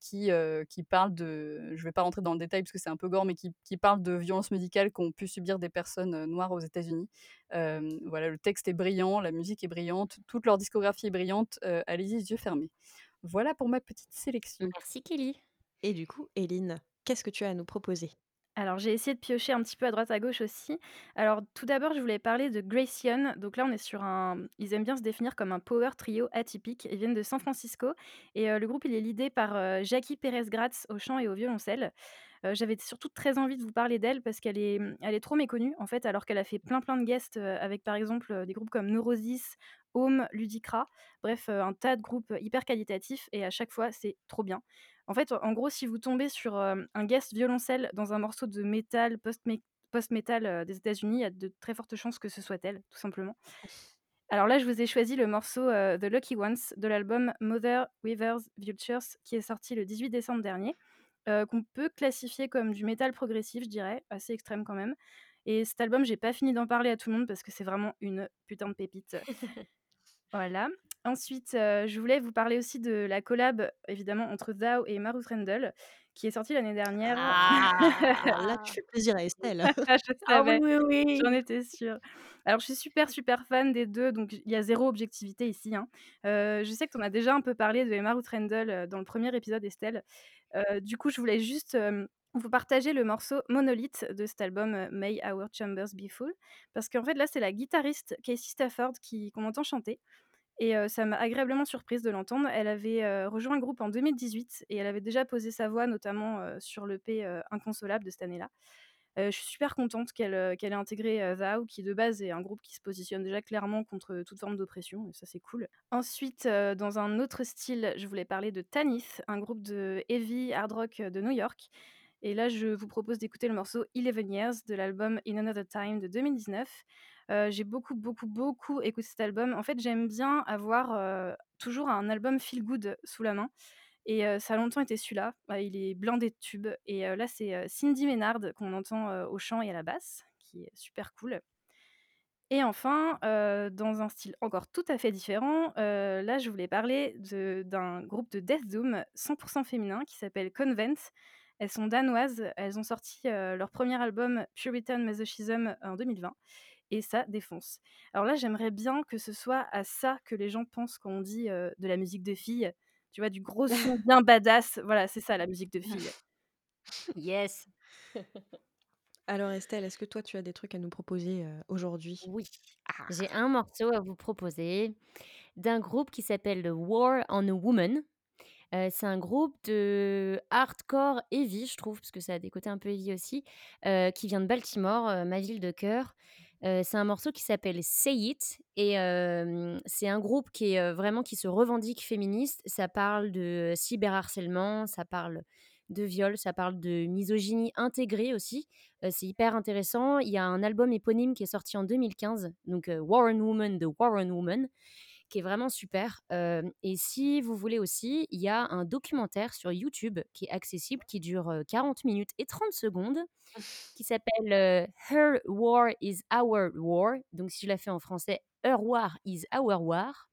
qui, qui parle de je vais pas rentrer dans le détail parce que c'est un peu gore, mais qui qui parle de violences médicales qu'ont pu subir des personnes, noires aux États-Unis. Voilà, le texte est brillant, la musique est brillante, toute leur discographie est brillante, allez-y les yeux fermés. Voilà pour ma petite sélection. Merci Kelly. Et du coup, Eline, qu'est-ce que tu as à nous proposer? Alors j'ai essayé de piocher un petit peu à droite à gauche aussi. Alors tout d'abord, je voulais parler de Grayson. Donc là, on est sur un ils aiment bien se définir comme un power trio atypique. Ils viennent de San Francisco et heu, le groupe, il est leadé par, heu, Jackie Pérez-Gratz au chant et au violoncelle. Heu, j'avais surtout très envie de vous parler d'elle parce qu'elle est, mmh, elle est trop méconnue, en fait, alors qu'elle a fait plein, plein de guests, avec par exemple, des groupes comme Neurosis, Home, Ludicra, bref, un tas de groupes hyper qualitatifs et à chaque fois, c'est trop bien. En fait, en gros, si vous tombez sur, un guest violoncelle dans un morceau de métal, post mé post-metal, des États-Unis, il y a de très fortes chances que ce soit elle, tout simplement. Alors là, je vous ai choisi le morceau, The Lucky Ones de l'album Mother Weaver's Vultures qui est sorti le 18 décembre dernier, qu'on peut classifier comme du métal progressif, je dirais, assez extrême quand même et cet album, j'ai pas fini d'en parler à tout le monde parce que c'est vraiment une putain de pépite. Voilà. Ensuite, heu, je voulais vous parler aussi de la collab, évidemment, entre Zao et Maru Trendle, qui est sortie l'année dernière. Alors là, tu Ah! fais plaisir à Estelle. Je Ah oui, oui, j'en étais sûre. Alors je suis super, super fan des 2, donc il y a zéro objectivité ici, hein. Heu, je sais que tu en as déjà un peu parlé de Maru Trendle, heu, dans le premier épisode, Estelle. Du coup, je voulais juste, vous partager le morceau Monolith de cet album, May Our Chambers Be Full, parce qu'en fait, là, c'est la guitariste Casey Stafford qui qu'on entend chanter et ça m'a agréablement surprise de l'entendre. Elle avait, rejoint le groupe en 2018 et elle avait déjà posé sa voix, notamment, sur l'EP, heu, Inconsolable de cette année-là. Je suis super contente qu'elle, qu'elle ait intégré, Zao qui de base est un groupe qui se positionne déjà clairement contre toute forme d'oppression et ça c'est cool. Ensuite, dans un autre style, je voulais parler de Tanith, un groupe de heavy hard rock, de New York et là je vous propose d'écouter le morceau Eleven Years de l'album In Another Time de 2019. J'ai beaucoup, beaucoup, beaucoup écouté cet album. En fait, j'aime bien avoir, toujours un album feel good sous la main et ça a longtemps été celui-là. Bah, il est blindé de tubes et là, c'est, Cindy Ménard qu'on entend, au chant et à la basse, qui est super cool et enfin, dans un style encore tout à fait différent, là, je voulais parler d'un groupe de death doom 100% féminin qui s'appelle Convent. Elles sont danoises, elles ont sorti, leur premier album Puritan Masochism en 2020 et ça défonce. Alors là, j'aimerais bien que ce soit à ça que les gens pensent quand on dit, de la musique de filles. Tu vois? Du gros son bien badass, voilà, c'est ça la musique de filles. Yes. Alors Estelle, est-ce que toi, tu as des trucs à nous proposer, aujourd'hui? Oui, Ah! j'ai un morceau à vous proposer d'un groupe qui s'appelle War on a Woman. C'est un groupe de hardcore heavy, je trouve, parce que ça a des côtés un peu heavy aussi, qui vient de Baltimore, ma ville de cœur. C'est un morceau qui s'appelle Say It et c'est un groupe qui est, vraiment qui se revendique féministe. Ça parle de cyberharcèlement, ça parle de viol, ça parle de misogynie intégrée aussi. C'est hyper intéressant. Il y a un album éponyme qui est sorti en 2015, donc heu, War on Woman de War on Woman qui est vraiment super. Hem et si vous voulez aussi, il y a un documentaire sur YouTube qui est accessible, qui dure, heu, 40 minutes et 30 secondes, qui s'appelle, heu, Her War is Our War. Donc si je la fais en français, Her War is Our War.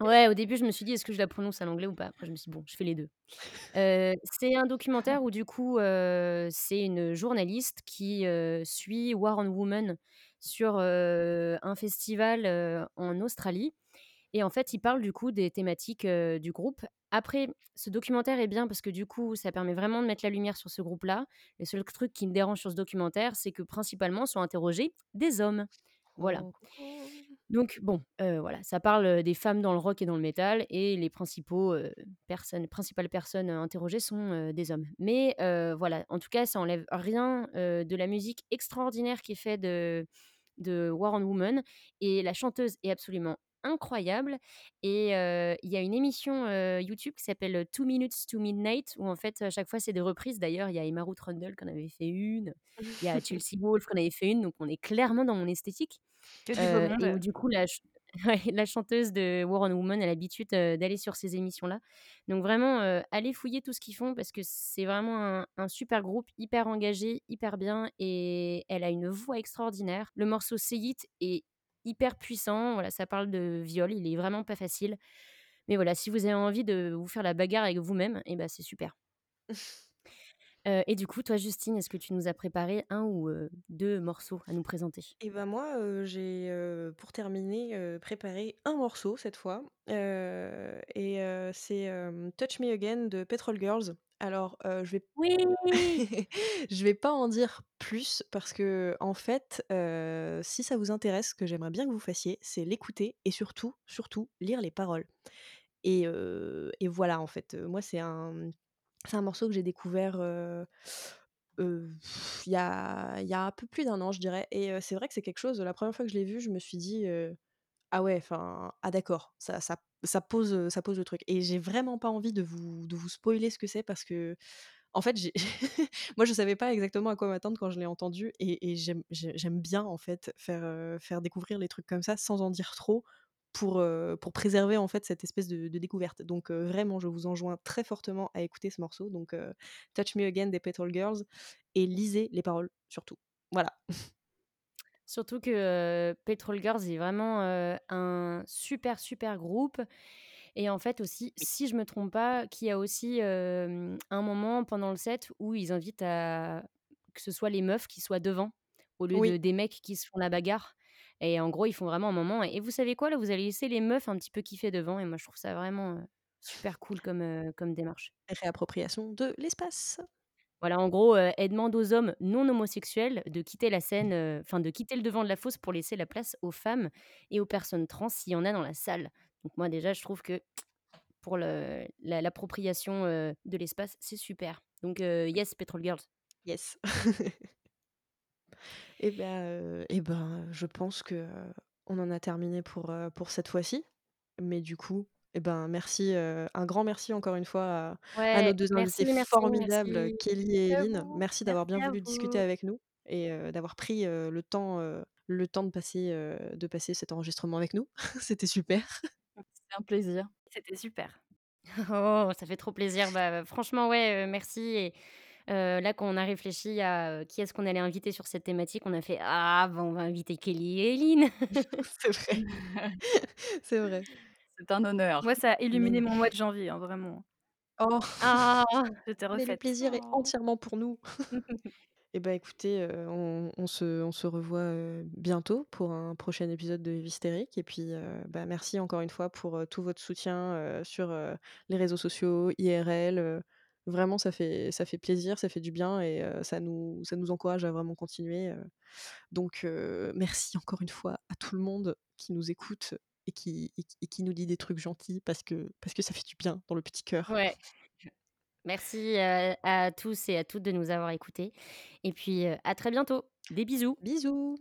Ouais, au début, je me suis dit: «Est-ce que je la prononce à l'anglais ou pas?» après je me suis dit: «Bon, je fais les 2». Heu, c'est un documentaire où du coup, c'est une journaliste qui, suit War on Woman sur, un festival, en Australie et en fait, il parle du coup des thématiques, du groupe. Après, ce documentaire est bien parce que du coup, ça permet vraiment de mettre la lumière sur ce groupe-là. Le seul truc qui me dérange sur ce documentaire, c'est que principalement sont interrogés des hommes. Voilà. Oh! Donc bon, voilà, ça parle, des femmes dans le rock et dans le métal et les principaux, personnes principales personnes, interrogées sont, des hommes. Mais voilà, en tout cas, ça enlève rien, de la musique extraordinaire qui est faite de de War on Woman et la chanteuse est absolument incroyable et il y a une émission, YouTube qui s'appelle, Two Minutes to Midnight où en fait, à chaque fois, c'est des reprises. D'ailleurs, il y a Emma Ruth Rundle qui en avait fait une, il y a Chelsea Wolfe qui en avait fait une, donc on est clairement dans mon esthétique. Que du beau Heu et où monde. du coup la la chanteuse de War on Woman a l'habitude, d'aller sur ces émissions-là. Donc vraiment, allez fouiller tout ce qu'ils font parce que c'est vraiment un super groupe, hyper engagé, hyper bien et elle a une voix extraordinaire. Le morceau Say It est hyper puissant, voilà, ça parle de viol, il est vraiment pas facile. Mais voilà, si vous avez envie de vous faire la bagarre avec vous-même et bah, c'est super. Heu et du coup, toi, Justine, est-ce que tu nous as préparé un ou heu, 2 morceaux à nous présenter? Et bah, moi, heu, j'ai, pour terminer, préparé un morceau cette fois, et c'est, Touch Me Again de Petrol Girls. Alors, je vais Oui! je vais pas en dire plus parce qu'en fait, heu, si ça vous intéresse, ce que j'aimerais bien que vous fassiez, c'est l'écouter et surtout, surtout lire les paroles et et voilà, en fait, moi, c'est un, c'est un morceau que j'ai découvert, il y a un peu plus d'un an, je dirais et c'est vrai que c'est quelque chose, la première fois que je l'ai vu, je me suis dit, «Ah ouais, enfin, ah d'accord, ça pose, ça pose le truc» et j'ai vraiment pas envie de vous de vous spoiler ce que c'est parce que en fait, moi, je savais pas exactement à quoi m'attendre quand je l'ai entendu et j'aime j'ai j'aime bien, en fait, faire découvrir les trucs comme ça sans en dire trop pour, pour préserver, en fait, cette espèce de de découverte. Donc vraiment, je vous enjoins très fortement à écouter ce morceau, donc Touch Me Again des Petrol Girls et lisez les paroles surtout. Voilà. Surtout que, Petrol Girls est vraiment, un super, super groupe et en fait aussi, si je me trompe pas, qu'il y a aussi, un moment pendant le set où ils invitent à que ce soit les meufs qui soient devant, au lieu de des mecs qui se font la bagarre et en gros, ils font vraiment un moment et vous savez quoi? Là, vous allez laisser les meufs un petit peu kiffer devant et moi je trouve ça vraiment, super cool comme, démarche. Réappropriation de l'espace. Voilà, en gros, elle demande aux hommes non homosexuels de quitter la scène, enfin de quitter le devant de la fosse pour laisser la place aux femmes et aux personnes trans s'il y en a dans la salle. Donc moi déjà je trouve que pour la l'appropriation, de l'espace, c'est super. Donc yes Petrol Girls. Yes. Et bah, heu et ben, je pense que, heu, on en a terminé pour, heu, pour cette fois-ci. Mais du coup, et ben, merci, un grand merci encore une fois à à nos Ouais, 2 invités merci, merci, formidables, merci. Kelly et Eline. Merci d'avoir bien voulu discuter avec nous et d'avoir pris, le temps, le temps de passer, de passer cet enregistrement avec nous. C'était super. C'est un plaisir. C'était super. Oh, ça fait trop plaisir. Bah, franchement, ouais, merci et heu, là, quand on a réfléchi à, heu, qui est-ce qu'on allait inviter sur cette thématique, on a fait: «Ah, bah, on va inviter Kelly et Eline». C'est vrai. C'est vrai. C'est un Moi, honneur. ça a illuminé mon mois de janvier, hein, vraiment. oh! Ah! J'étais Mais le refaite. plaisir est Oh. entièrement pour nous. Et bah, écoutez, heu, on on se on se revoit, bientôt pour un prochain épisode de Hystérique et puis, bah, merci encore une fois pour, tout votre soutien, sur, les réseaux sociaux, IRL, vraiment ça fait ça fait plaisir, ça fait du bien et ça nous ça nous encourage à vraiment continuer, donc merci encore une fois à tout le monde qui nous écoute et qui et qui et qui nous dit des trucs gentils parce que parce que ça fait du bien dans le petit cœur. Ouais. Merci, à tous et à toutes de nous avoir écoutés et puis, à très bientôt. Des bisous. Bisous.